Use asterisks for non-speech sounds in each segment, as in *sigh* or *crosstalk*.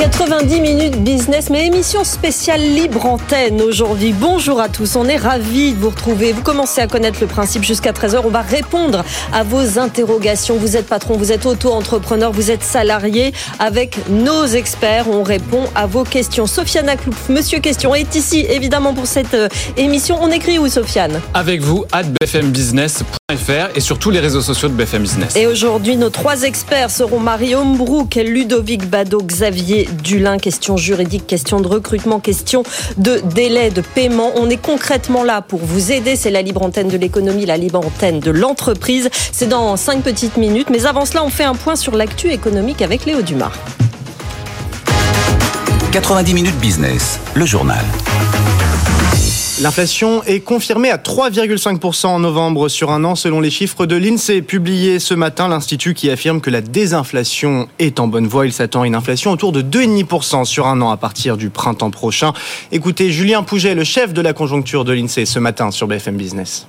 90 minutes business, mais émission spéciale libre antenne aujourd'hui. Bonjour à tous, on est ravis de vous retrouver. Vous commencez à connaître le principe jusqu'à 13h. On va répondre à vos interrogations. Vous êtes patron, vous êtes auto-entrepreneur, vous êtes salarié. Avec nos experts, on répond à vos questions. Sofiane Aklouf, Monsieur Question, est ici évidemment pour cette euh, émission. On écrit où, Sofiane? Avec vous, at bfmbusiness.fr et sur tous les réseaux sociaux de BFM Business. Et aujourd'hui, nos trois experts seront Marie Hombrook, Ludovic Bado, Xavier Dulin. Question juridique, question de recrutement, question de délai de paiement. On est concrètement là pour vous aider. C'est la libre antenne de l'économie, la libre antenne de l'entreprise. C'est dans cinq petites minutes. Mais avant cela, on fait un point sur l'actu économique avec Léo Dumas. 90 minutes business, le journal. L'inflation est confirmée à 3,5% en novembre sur un an selon les chiffres de l'INSEE publiés ce matin. L'Institut qui affirme que la désinflation est en bonne voie. Il s'attend à une inflation autour de 2,5% sur un an à partir du printemps prochain. Écoutez Julien Pouget, le chef de la conjoncture de l'INSEE ce matin sur BFM Business.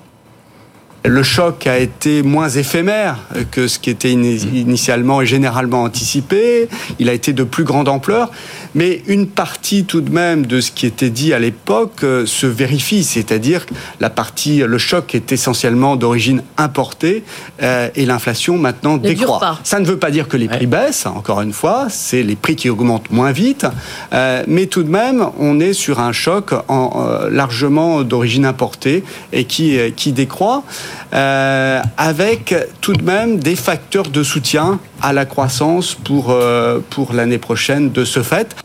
Le choc a été moins éphémère que ce qui était initialement et généralement anticipé. Il a été de plus grande ampleur. Mais une partie tout de même de ce qui était dit à l'époque euh, se vérifie. C'est-à-dire que la partie, le choc est essentiellement d'origine importée euh, et l'inflation maintenant décroît. Ça ne veut pas dire que les prix baissent, encore une fois. C'est les prix qui augmentent moins vite. Euh, mais tout de même, on est sur un choc en, largement d'origine importée et qui, qui décroît. Euh, avec tout de même des facteurs de soutien à la croissance pour, euh, pour l'année prochaine de ce fait.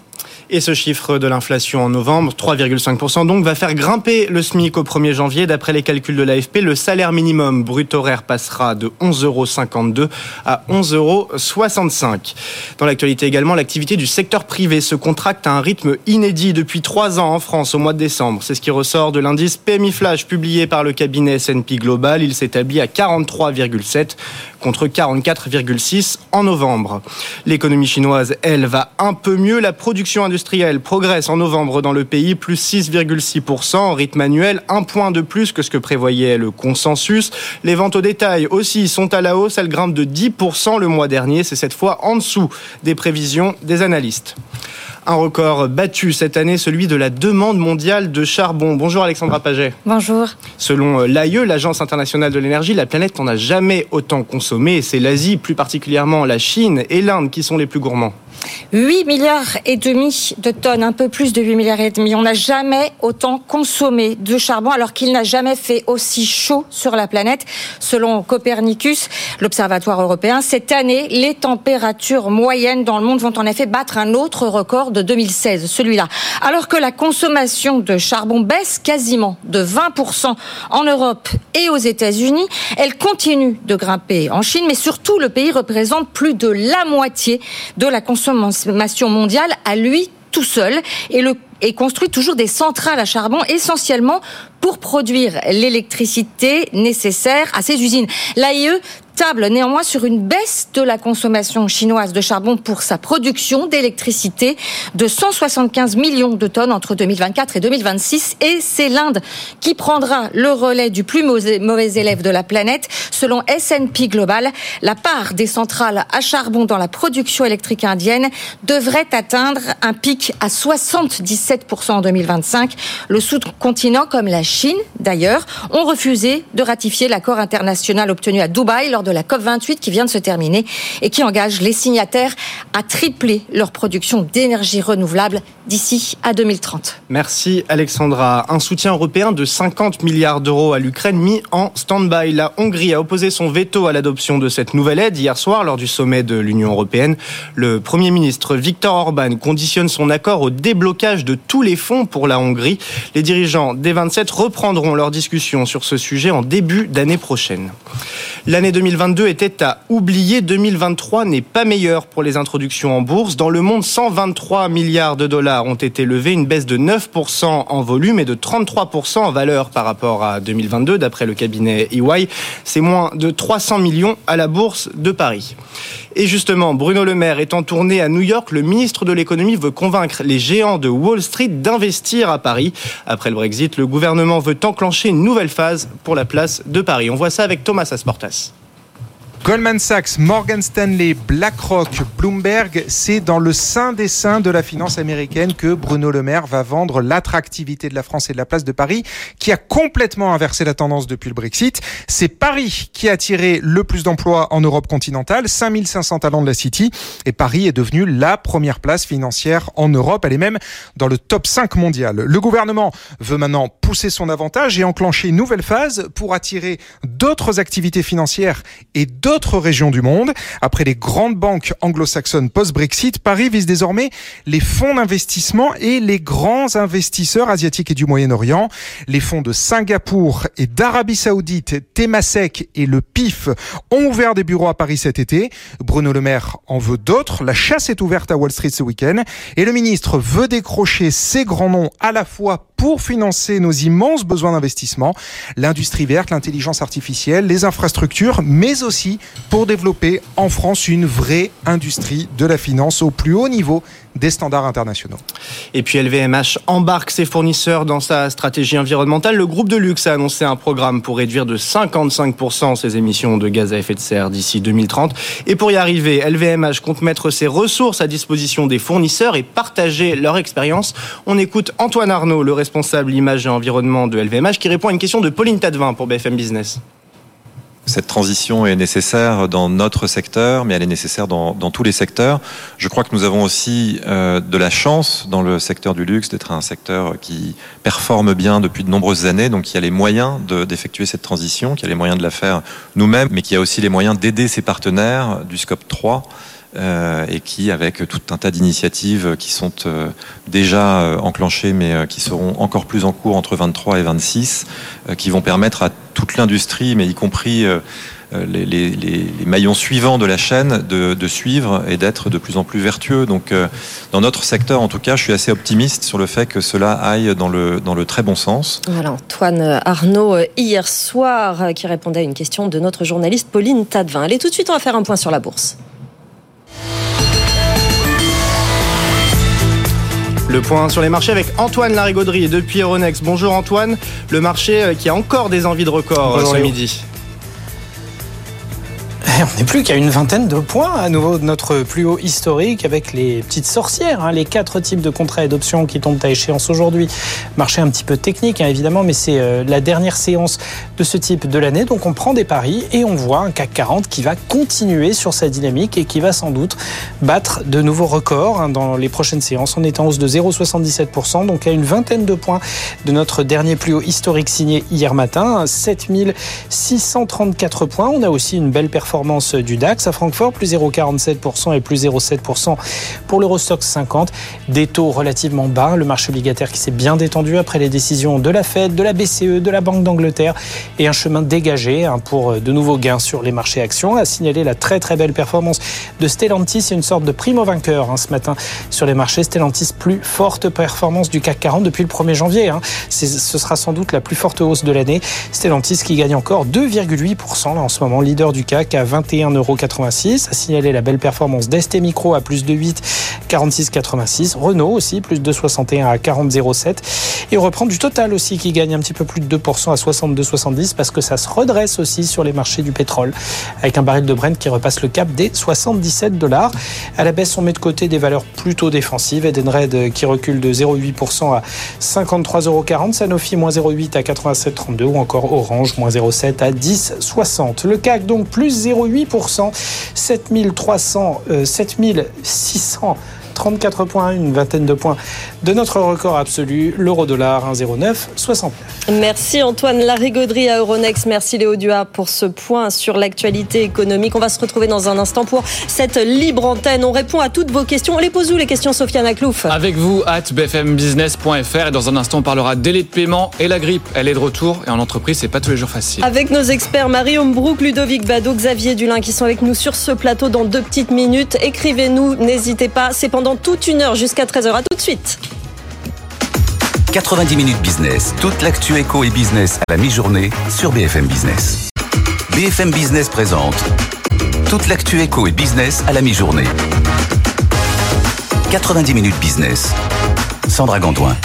Et ce chiffre de l'inflation en novembre, 3,5% donc, va faire grimper le SMIC au 1er janvier. D'après les calculs de l'AFP, le salaire minimum brut horaire passera de 11,52 euros à 11,65 euros. Dans l'actualité également, l'activité du secteur privé se contracte à un rythme inédit depuis trois ans en France au mois de décembre. C'est ce qui ressort de l'indice PMI Flash publié par le cabinet S&P Global. Il s'établit à 43,7 contre 44,6 en novembre. L'économie chinoise, elle, va un peu mieux. La production industrielle progresse en novembre dans le pays, plus 6,6% en rythme annuel, un point de plus que ce que prévoyait le consensus. Les ventes au détail aussi sont à la hausse, elles grimpent de 10% le mois dernier. C'est cette fois en dessous des prévisions des analystes. Un record battu cette année, celui de la demande mondiale de charbon. Bonjour Alexandra Paget. Bonjour. Selon euh, l'AIE, l'Agence internationale de l'énergie, la planète n'en a jamais autant consommé. C'est l'Asie, plus particulièrement la Chine et l'Inde qui sont les plus gourmands. 8 milliards et demi de tonnes, un peu plus de 8 milliards et demi. On n'a jamais autant consommé de charbon alors qu'il n'a jamais fait aussi chaud sur la planète. Selon Copernicus, l'Observatoire européen, cette année, les températures moyennes dans le monde vont en effet battre un autre record de 2016, celui-là. Alors que la consommation de charbon baisse quasiment de 20% en Europe et aux États-Unis, elle continue de grimper en Chine, mais surtout le pays représente plus de la moitié de la consommation consommation mondiale à lui tout seul et le construit toujours des centrales à charbon essentiellement pour produire l'électricité nécessaire à ces usines. L'AIE table néanmoins sur une baisse de la consommation chinoise de charbon pour sa production d'électricité de 175 millions de tonnes entre 2024 et 2026. Et c'est l'Inde qui prendra le relais du plus mauvais élève de la planète. Selon S&P Global, la part des centrales à charbon dans la production électrique indienne devrait atteindre un pic à 77% en 2025. Le sous-continent, comme la Chine d'ailleurs, ont refusé de ratifier l'accord international obtenu à Dubaï lors de la COP28 qui vient de se terminer et qui engage les signataires à tripler leur production d'énergie renouvelable d'ici à 2030. Merci Alexandra. Un soutien européen de 50 milliards d'euros à l'Ukraine mis en stand-by. La Hongrie a opposé son veto à l'adoption de cette nouvelle aide hier soir lors du sommet de l'Union européenne. Le Premier ministre Viktor Orban conditionne son accord au déblocage de tous les fonds pour la Hongrie. Les dirigeants des 27 reprendront leur discussion sur ce sujet en début d'année prochaine. L'année 2022 était à oublier. 2023 n'est pas meilleur pour les introductions en bourse. Dans le monde, 123 milliards de dollars ont été levés, une baisse de 9% en volume et de 33% en valeur par rapport à 2022, d'après le cabinet EY. C'est moins de 300 millions à la bourse de Paris. Et justement, Bruno Le Maire est en tournée à New York. Le ministre de l'économie veut convaincre les géants de Wall Street d'investir à Paris. Après le Brexit, le gouvernement veut enclencher une nouvelle phase pour la place de Paris. On voit ça avec Thomas Asportas. this. Goldman Sachs, Morgan Stanley, BlackRock, Bloomberg, c'est dans le sein des seins de la finance américaine que Bruno Le Maire va vendre l'attractivité de la France et de la place de Paris, qui a complètement inversé la tendance depuis le Brexit. C'est Paris qui a attiré le plus d'emplois en Europe continentale, 5500 talents de la City, et Paris est devenu la première place financière en Europe. Elle est même dans le top 5 mondial. Le gouvernement veut maintenant pousser son avantage et enclencher une nouvelle phase pour attirer d'autres activités financières et d'autres d'autres régions du monde. Après les grandes banques anglo-saxonnes post-Brexit, Paris vise désormais les fonds d'investissement et les grands investisseurs asiatiques et du Moyen-Orient. Les fonds de Singapour et d'Arabie Saoudite, Temasek et le PIF ont ouvert des bureaux à Paris cet été. Bruno Le Maire en veut d'autres. La chasse est ouverte à Wall Street ce week-end et le ministre veut décrocher ces grands noms à la fois pour financer nos immenses besoins d'investissement, l'industrie verte, l'intelligence artificielle, les infrastructures, mais aussi pour développer en France une vraie industrie de la finance au plus haut niveau des standards internationaux. Et puis LVMH embarque ses fournisseurs dans sa stratégie environnementale. Le groupe de luxe a annoncé un programme pour réduire de 55% ses émissions de gaz à effet de serre d'ici 2030. Et pour y arriver, LVMH compte mettre ses ressources à disposition des fournisseurs et partager leur expérience. On écoute Antoine Arnaud, le responsable image et environnement de LVMH, qui répond à une question de Pauline Tadevin pour BFM Business. Cette transition est nécessaire dans notre secteur, mais elle est nécessaire dans, dans tous les secteurs. Je crois que nous avons aussi euh, de la chance dans le secteur du luxe d'être un secteur qui performe bien depuis de nombreuses années, donc qui a les moyens d'effectuer cette transition, qui a les moyens de la faire nous-mêmes, mais qui a aussi les moyens d'aider ses partenaires du scope 3 euh, et qui, avec tout un tas d'initiatives qui sont euh, déjà euh, enclenchées, mais qui seront encore plus en cours entre 23 et 26, qui vont permettre à toute l'industrie, mais y compris les, maillons suivants de la chaîne de, de suivre et d'être de plus en plus vertueux. Donc, dans notre secteur, en tout cas, je suis assez optimiste sur le fait que cela aille dans le, dans le très bon sens. Voilà, Antoine Arnaud, hier soir, qui répondait à une question de notre journaliste Pauline Tadevin. Allez, tout de suite, on va faire un point sur la bourse. Le point sur les marchés avec Antoine Larigauderie depuis Euronext. Bonjour Antoine, le marché euh, qui a encore des envies de record euh, ce midi. On n'est plus qu'à une vingtaine de points à nouveau de notre plus haut historique avec les petites sorcières, hein, les quatre types de contrats et d'options qui tombent à échéance aujourd'hui. Marché un petit peu technique hein, évidemment, mais c'est euh, la dernière séance de ce type de l'année. Donc on prend des paris et on voit un CAC 40 qui va continuer sur sa dynamique et qui va sans doute battre de nouveaux records hein, dans les prochaines séances. On est en hausse de 0,77%, donc à une vingtaine de points de notre dernier plus haut historique signé hier matin, 7634 points. On a aussi une belle performance du DAX à Francfort, plus 0,47% et plus 0,7% pour l'Eurostox 50. Des taux relativement bas, le marché obligataire qui s'est bien détendu après les décisions de la Fed, de la BCE, de la Banque d'Angleterre et un chemin dégagé hein, pour de nouveaux gains sur les marchés actions. A signalé la très très belle performance de Stellantis, une sorte de primo vainqueur hein, ce matin sur les marchés. Stellantis, plus forte performance du CAC 40 depuis le 1er janvier. Hein. Ce sera sans doute la plus forte hausse de l'année. Stellantis qui gagne encore 2,8% là en ce moment, leader du CAC à 21,86 A signalé la belle performance d'ST Micro à plus de 8, 46,86. Renault aussi, plus de 61 à 40,07. Et on reprend du total aussi qui gagne un petit peu plus de 2% à 62,70 parce que ça se redresse aussi sur les marchés du pétrole avec un baril de Brent qui repasse le cap des 77 dollars. À la baisse, on met de côté des valeurs plutôt défensives. Edenred qui recule de 0,8% à 53,40 Sanofi moins 0,8 à 87,32 ou encore Orange moins 0,7 à 10,60. Le CAC donc plus 0,8 0,8%, 7300, euh, 7600 34 points, une vingtaine de points de notre record absolu, l'euro-dollar 1,09 69. Merci Antoine Larigauderie à Euronext. Merci Léo Duas pour ce point sur l'actualité économique. On va se retrouver dans un instant pour cette libre antenne. On répond à toutes vos questions. On les pose où les questions, Sofiane Aklouf Avec vous, at bfmbusiness.fr. Et dans un instant, on parlera délai de paiement et la grippe. Elle est de retour et en entreprise, c'est pas tous les jours facile. Avec nos experts Marie Hombrook, Ludovic Bado, Xavier Dulin qui sont avec nous sur ce plateau dans deux petites minutes. Écrivez-nous, n'hésitez pas. C'est pendant toute une heure jusqu'à 13h. À tout de suite. 90 minutes business. Toute l'actu éco et business à la mi-journée sur BFM Business. BFM Business présente toute l'actu éco et business à la mi-journée. 90 minutes business. Sandra Gandoin.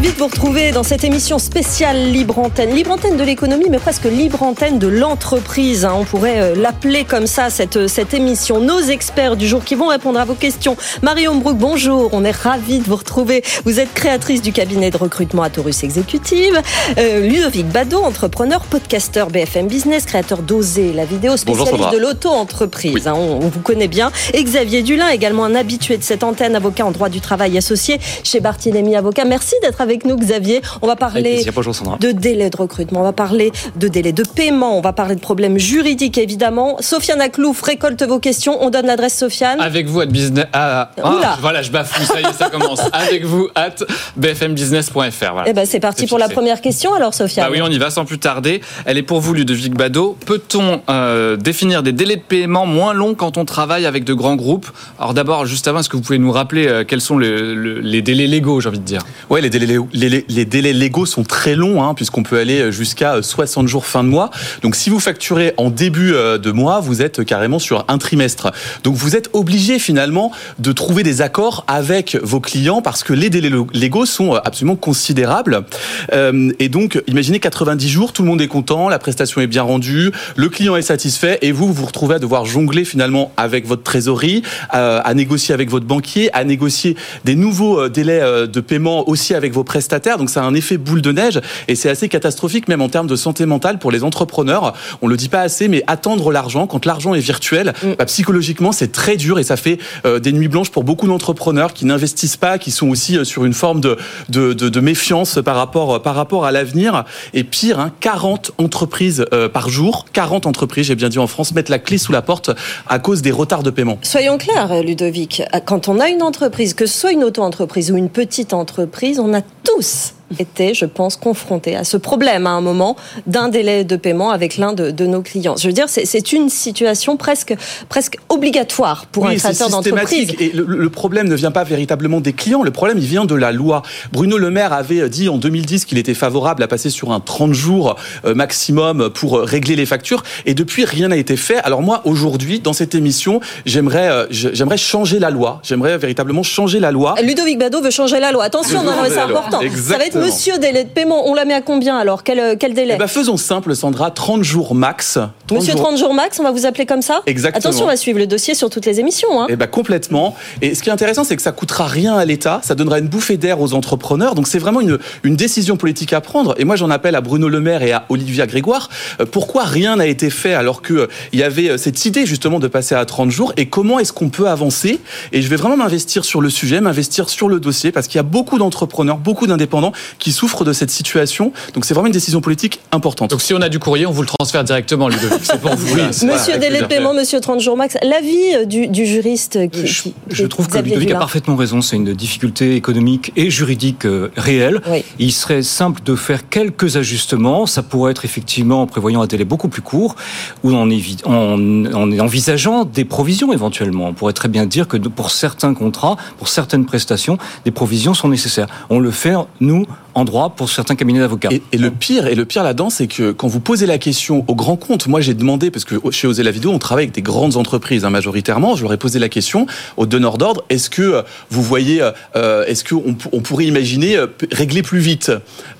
Ravis de vous retrouver dans cette émission spéciale Libre Antenne. Libre Antenne de l'économie, mais presque Libre Antenne de l'entreprise. hein. On pourrait euh, l'appeler comme ça, cette, euh, cette émission. Nos experts du jour qui vont répondre à vos questions. Marion Brook, bonjour. On est ravis de vous retrouver. Vous êtes créatrice du cabinet de recrutement à Taurus Exécutive. Euh, Ludovic Bado, entrepreneur, podcasteur BFM Business, créateur d'Oser, la vidéo spécialiste de l'auto-entreprise. hein. on, on vous connaît bien. Et Xavier Dulin, également un habitué de cette antenne, avocat en droit du travail associé chez Barthélémy Avocat. Merci d'être avec nous, Xavier. On va parler plaisir. De délai de recrutement, on va parler de délai de paiement, on va parler de problèmes juridiques évidemment. Sofiane Aklouf récolte vos questions. On donne l'adresse Sofiane. Avec vous, at business. ah, ah, Oula. voilà, je bafoue, ça y est, ça commence. *laughs* Avec vous, at bfmbusiness.fr. Voilà. Eh ben c'est parti pour la première question alors Sofiane. Bah oui, on y va sans plus tarder. Elle est pour vous, Ludovic Bado. Peut-on euh, définir des délais de paiement moins longs quand on travaille avec de grands groupes? Alors d'abord, juste avant, est-ce que vous pouvez nous rappeler euh, quels sont le- le- les délais légaux, j'ai envie de dire? Ouais, les délais, les, délais légaux sont très longs, hein, puisqu'on peut aller jusqu'à 60 jours fin de mois. Donc, si vous facturez en début euh, de mois, vous êtes carrément sur un trimestre. Donc, vous êtes obligé finalement de trouver des accords avec vos clients parce que les délais légaux sont euh, absolument considérables. Euh, et donc, imaginez 90 jours, tout le monde est content, la prestation est bien rendue, le client est satisfait, et vous, vous retrouvez à devoir jongler finalement avec votre trésorerie, à négocier avec votre banquier, à négocier des nouveaux délais de paiement aussi avec vos prestataires. Donc, ça a un effet boule de neige et c'est assez catastrophique même en termes de santé mentale pour les entrepreneurs. On le dit pas assez, mais attendre l'argent quand l'argent est virtuel, bah, psychologiquement c'est très dur et ça fait euh, des nuits blanches pour beaucoup d'entrepreneurs qui n'investissent pas, qui sont aussi euh, sur une forme de, de, de, de méfiance par rapport par rapport à l'avenir. Et pire, hein, 40 entreprises euh, par jour, 40 entreprises, j'ai bien dit en France, mettent la clé sous la porte à cause des retards de paiement. Soyons clairs, Ludovic. Quand on a une entreprise, que ce soit une auto-entreprise ou une petite entreprise, on a tous été, je pense, confrontés à ce problème à un moment d'un délai de paiement avec l'un de, de nos clients. Je veux dire, c'est- une situation presque, presque obligatoire pour un Oui, créateur d'entreprise. systématique. Et le, le problème ne vient pas véritablement des clients, le problème il vient de la loi. Bruno Le Maire avait dit en 2010 qu'il était favorable à passer sur un 30 jours euh, maximum pour euh, régler les factures, et depuis rien n'a été fait. Alors moi aujourd'hui, dans cette émission, j'aimerais euh, j'aimerais changer la loi. J'aimerais véritablement changer la loi. Ludovic Bado veut changer la loi. Attention, non, non, c'est important. Ça va être Exactement. monsieur délai de paiement. On la met à combien alors quel, euh, quel délai Eh ben, faisons simple, Sandra, 30 jours max. 30 Monsieur jours- 30 jours max, on va vous appeler comme ça Exactement. Attention, on va suivre le dossier sur toutes les émissions. Hein. Eh ben complètement. Et ce qui est intéressant, c'est que ça coûtera rien à l'État, ça donnera une bouffée d'air aux entrepreneurs. Donc c'est vraiment une, une décision politique à prendre. Et moi, j'en appelle à Bruno Le Maire et à Olivia Grégoire. Euh, Pourquoi rien n'a été fait alors que euh, y avait cette idée justement de passer à 30 jours Et comment est-ce qu'on peut avancer? Et je vais vraiment m'investir sur le sujet, m'investir sur le dossier, parce qu'il y a beaucoup d'entrepreneurs, beaucoup d'indépendants qui souffrent de cette situation. Donc c'est vraiment une décision politique importante. Donc si on a du courrier, on vous le transfère directement, Ludovic. *laughs* C'est pour vous. Monsieur délai de paiement, monsieur 30 jours max. L'avis euh, du, du juriste qui. Je, qui- je trouve que Ludovic a parfaitement raison. C'est une difficulté économique et juridique euh, réelle. Oui. Il serait simple de faire quelques ajustements. Ça pourrait être effectivement en prévoyant un délai beaucoup plus court ou en, évi- en, en envisageant des provisions éventuellement. On pourrait très bien dire que pour certains contrats, pour certaines prestations, des provisions sont nécessaires. On le fait, nous, en droit, pour certains cabinets d'avocats. Et, et le pire, et le pire là-dedans, c'est que quand vous posez la question aux grands comptes, moi j'ai demandé parce que chez Oser la vidéo, on travaille avec des grandes entreprises hein, majoritairement. Je leur ai posé la question aux donneurs d'ordre est-ce que euh, vous voyez, euh, est-ce que on, on pourrait imaginer euh, régler plus vite?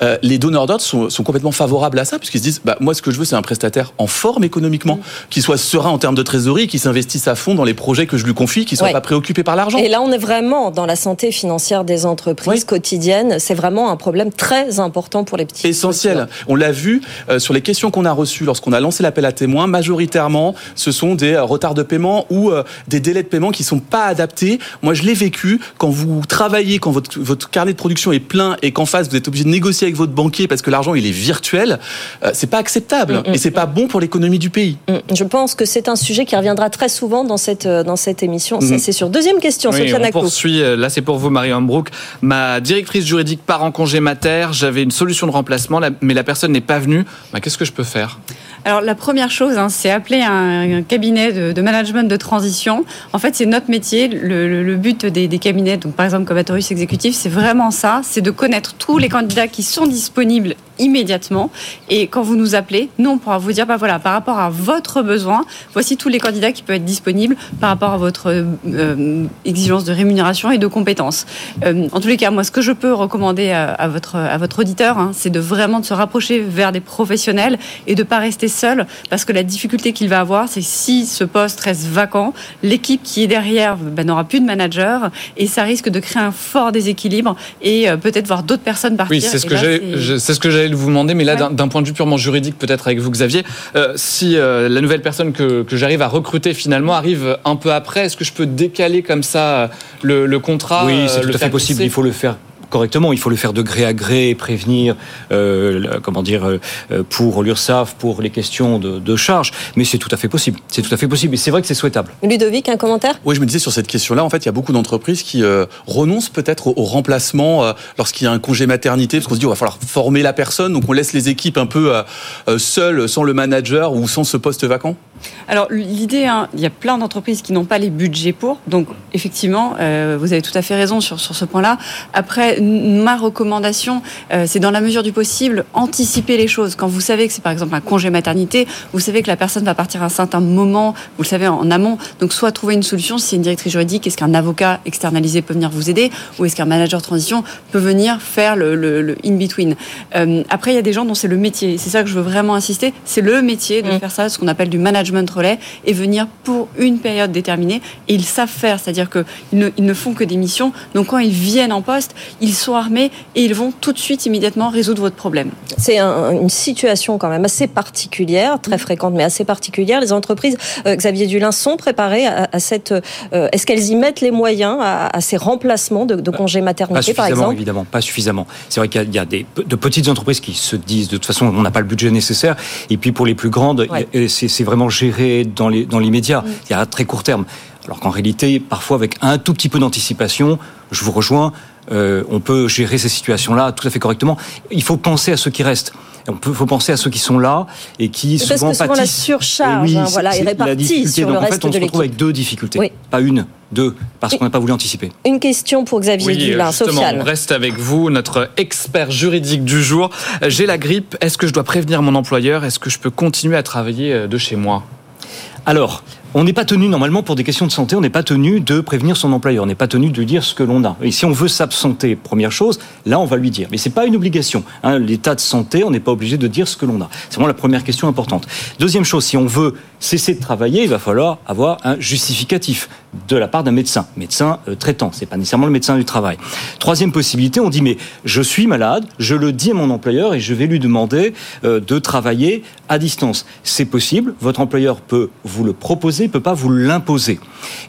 Euh, Les donneurs d'ordre sont, sont complètement favorables à ça puisqu'ils se disent bah, moi ce que je veux c'est un prestataire en forme économiquement, qui soit serein en termes de trésorerie, qui s'investisse à fond dans les projets que je lui confie, qui soit Ouais. pas préoccupé par l'argent. Et là, on est vraiment dans la santé financière des entreprises quotidiennes. C'est vraiment un problème très important pour les petits. Essentiel. On l'a vu euh, sur les questions qu'on a reçues lorsqu'on a lancé l'appel à témoins. Majoritairement, ce sont des euh, retards de paiement ou euh, des délais de paiement qui sont pas adaptés. Moi, je l'ai vécu quand vous travaillez, quand votre, votre carnet de production est plein et qu'en face vous êtes obligé de négocier avec votre banquier parce que l'argent il est virtuel. euh, c'est pas acceptable Mm, mm, et c'est pas bon pour l'économie du pays. Mm, Je pense que c'est un sujet qui reviendra très souvent dans cette, euh, dans cette émission, c'est sûr. Deuxième question, Oui, Sofiane on poursuit. Là, c'est pour vous, Marie Hambrook. Ma directrice juridique part en congé mater. J'avais une solution de remplacement, la- mais la personne n'est pas venue. Bah, Qu'est-ce que je peux faire? Alors la première chose, hein, c'est appeler un, cabinet de, management de transition. En fait, c'est notre métier. Le, but des, cabinets, donc par exemple comme Atorius Exécutif, c'est vraiment ça, c'est de connaître tous les candidats qui sont disponibles immédiatement. Et quand vous nous appelez, nous on pourra vous dire, bah voilà, par rapport à votre besoin, voici tous les candidats qui peuvent être disponibles par rapport à votre euh, exigence de rémunération et de compétences. Euh, en tous les cas, moi, ce que je peux recommander à, à votre à votre auditeur, hein, c'est de vraiment de se rapprocher vers des professionnels et de pas rester seul, parce que la difficulté qu'il va avoir, c'est si ce poste reste vacant, l'équipe qui est derrière ben, n'aura plus de manager et ça risque de créer un fort déséquilibre et euh, peut-être voir d'autres personnes partir. Oui, c'est ce là, je- c'est ce que j'allais vous demander, mais là, Ouais. d'un- point de vue purement juridique, peut-être avec vous, Xavier, euh, si euh, la nouvelle personne que, que j'arrive à recruter finalement arrive un peu après, est-ce que je peux décaler comme ça euh, le, le contrat Oui, euh, c'est tout à fait possible. Il faut le faire correctement. Il faut le faire de gré à gré, prévenir, euh, comment dire, euh, euh, pour l'URSSAF, pour les questions de, de charge. Mais c'est tout à fait possible. C'est tout à fait possible. Et c'est vrai que c'est souhaitable. Ludovic, un commentaire? Oui, je me disais sur cette question-là, en fait, il y a beaucoup d'entreprises qui euh, renoncent peut-être au, au remplacement euh, lorsqu'il y a un congé maternité, parce qu'on se dit, il va falloir former la personne, donc on laisse les équipes un peu euh, seules, sans le manager ou sans ce poste vacant? Alors l'idée, hein, il y a plein d'entreprises qui n'ont pas les budgets pour. Donc effectivement, euh, vous avez tout à fait raison sur, sur ce point-là. Après, ma recommandation, euh, c'est dans la mesure du possible, anticiper les choses. Quand vous savez que c'est par exemple un congé maternité, vous savez que la personne va partir à un certain moment, vous le savez en amont. Donc soit trouver une solution, si c'est une directrice juridique, est-ce qu'un avocat externalisé peut venir vous aider ou est-ce qu'un manager transition peut venir faire le, le- le in-between. Euh, après, il y a des gens dont c'est le métier. C'est ça que je veux vraiment insister. C'est le métier de faire ça, ce qu'on appelle du management relais, et venir pour une période déterminée. Et ils savent faire, c'est-à-dire qu'ils ne, ils ne font que des missions. Donc quand ils viennent en poste, ils sont armés et ils vont tout de suite, immédiatement résoudre votre problème. C'est un- une situation quand même assez particulière, très fréquente, mais assez particulière. Les entreprises, euh, Xavier Dulin, sont préparées à, à cette. euh, Est-ce qu'elles y mettent les moyens à, à ces remplacements de, de congés Pas maternité, par suffisamment, exemple évidemment, pas suffisamment. C'est vrai qu'il y a- des, de petites entreprises qui se disent de toute façon on n'a pas le budget nécessaire. Et puis pour les plus grandes, Ouais. c'est vraiment géré dans l'immédiat. Il y a à très court terme. Alors qu'en réalité, parfois avec un tout petit peu d'anticipation, je vous rejoins, euh, on peut gérer ces situations-là tout à fait correctement. Il faut penser à ceux qui restent. Il faut penser à ceux qui sont là et qui Parce que souvent souvent, la pâtissent. surcharge, Et hein, c'est- voilà, est répartie sur le Donc, en reste fait, on de se retrouve avec deux difficultés, Oui. pas une, deux, parce qu'on n'a pas voulu anticiper. Une question pour Xavier Oui, Dulin, justement, Sofiane. on reste avec vous, notre expert juridique du jour. J'ai la grippe. Est-ce que je dois prévenir mon employeur? Est-ce que je peux continuer à travailler euh, de chez moi? Alors, on n'est pas tenu, normalement, pour des questions de santé, on n'est pas tenu de prévenir son employeur, on n'est pas tenu de dire ce que l'on a. Et si on veut s'absenter, première chose, là, on va lui dire. Mais c'est pas une obligation. hein. L'état de santé, on n'est pas obligé de dire ce que l'on a. C'est vraiment la première question importante. Deuxième chose, si on veut cesser de travailler, il va falloir avoir un justificatif de la part d'un médecin, médecin euh, traitant, c'est pas nécessairement le médecin du travail. Troisième possibilité, on dit mais je suis malade, je le dis à mon employeur et je vais lui demander euh, de travailler à distance. C'est possible, votre employeur peut vous le proposer, peut pas vous l'imposer.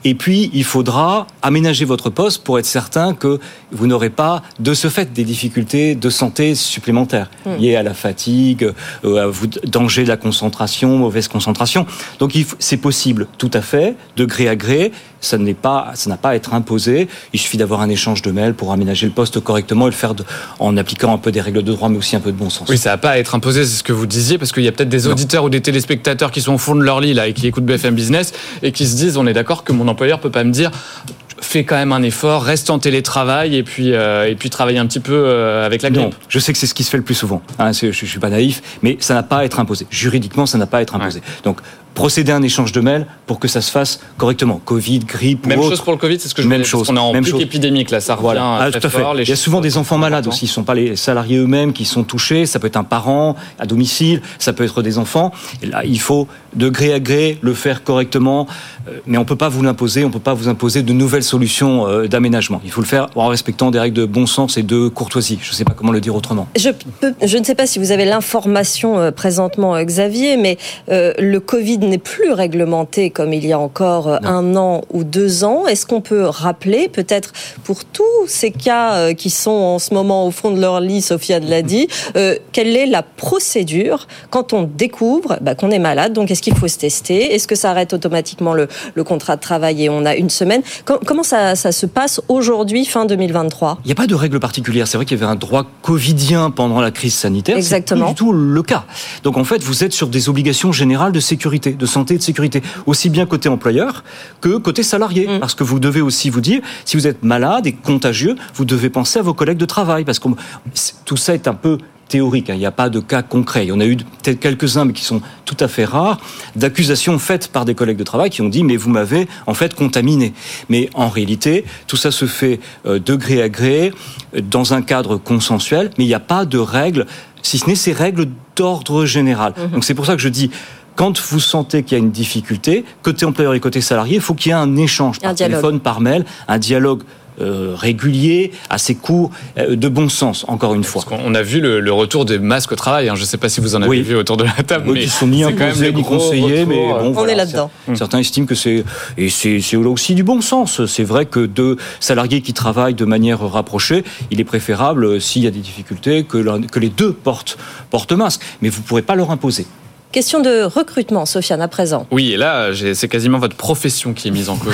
Et puis il faudra aménager votre poste pour être certain que vous n'aurez pas de ce fait des difficultés de santé supplémentaires Mm. liées à la fatigue, euh, à vous danger de la concentration, mauvaise concentration. Donc c'est possible tout à fait de gré à gré. Ça n'est pas, ça n'a pas à être imposé. Il suffit d'avoir un échange de mails pour aménager le poste correctement et le faire de- en appliquant un peu des règles de droit, mais aussi un peu de bon sens. Oui, ça n'a pas à être imposé, c'est ce que vous disiez, parce qu'il y a peut-être des auditeurs ou des téléspectateurs qui sont au fond de leur lit là et qui écoutent BFM Business et qui se disent on est d'accord que mon employeur peut pas me dire fais quand même un effort, reste en télétravail et puis euh, et puis travaille un petit peu euh, avec la grippe. Non, je sais que c'est ce qui se fait le plus souvent. Hein, je, ne suis pas naïf, mais ça n'a pas à être imposé. Juridiquement, ça n'a pas à être imposé. Donc, procéder à un échange de mails pour que ça se fasse correctement. Covid, grippe, même ou chose autre. pour le Covid, c'est ce que je Même voulais, parce chose. qu'on est en Même pic chose. épidémique là, ça revient Voilà, Ah, très tout à fait. fort. Les Il y a souvent des enfants malades aussi. Ce ne sont pas les salariés eux-mêmes qui sont touchés. Ça peut être un parent à domicile. Ça peut être des enfants. Et là, il faut de gré à gré le faire correctement. Euh, Mais on peut pas vous l'imposer. On peut pas vous imposer de nouvelles solutions euh, d'aménagement. Il faut le faire en respectant des règles de bon sens et de courtoisie. Je ne sais pas comment le dire autrement. Je, peux- je ne sais pas si vous avez l'information euh, présentement, Xavier, mais euh, le Covid n'est plus réglementé comme il y a encore euh, un an ou deux ans. Est-ce qu'on peut rappeler, peut-être pour tous ces cas euh, qui sont en ce moment au fond de leur lit, Sofiane l'a dit, euh, quelle est la procédure quand on découvre bah, qu'on est malade? Donc, est-ce qu'il faut se tester? Est-ce que ça arrête automatiquement le, le contrat de travail et on a une semaine? Com- Comment ça, ça se passe aujourd'hui, fin 2023 Il n'y a pas de règle particulière. C'est vrai qu'il y avait un droit covidien pendant la crise sanitaire. Exactement. C'est plus du tout le cas. Donc en fait, vous êtes sur des obligations générales de sécurité, de santé et de sécurité, aussi bien côté employeur que côté salarié. Mm. Parce que vous devez aussi vous dire, si vous êtes malade et contagieux, vous devez penser à vos collègues de travail. Parce que tout ça est un peu théorique, hein. il n'y a pas de cas concret. Il y en a eu peut-être quelques-uns, mais qui sont tout à fait rares, d'accusations faites par des collègues de travail qui ont dit mais vous m'avez en fait contaminé. Mais en réalité, tout ça se fait euh, de gré à gré, euh, dans un cadre consensuel, mais il n'y a pas de règles, si ce n'est ces règles d'ordre général. Donc c'est pour ça que je dis quand vous sentez qu'il y a une difficulté, côté employeur et côté salarié, il faut qu'il y ait un échange par dialogue. téléphone, par mail, un dialogue euh, régulier, assez court, euh, de bon sens, encore une fois. On a vu le, le retour des masques au travail. hein. Je ne sais pas si vous en avez Oui. vu autour de la table, Oui, mais qui sont ni c'est quand même imposés ni conseillés, mais bon, On voilà, est là-dedans. cer- Certains estiment que c'est et c'est aussi du bon sens. C'est vrai que deux salariés qui travaillent de manière rapprochée, il est préférable euh, s'il y a des difficultés que, les deux portent portent masque, mais vous pourrez pas leur imposer. Question de recrutement, Sofiane, à présent. Oui, et là, j'ai- c'est quasiment votre profession qui est mise en cause.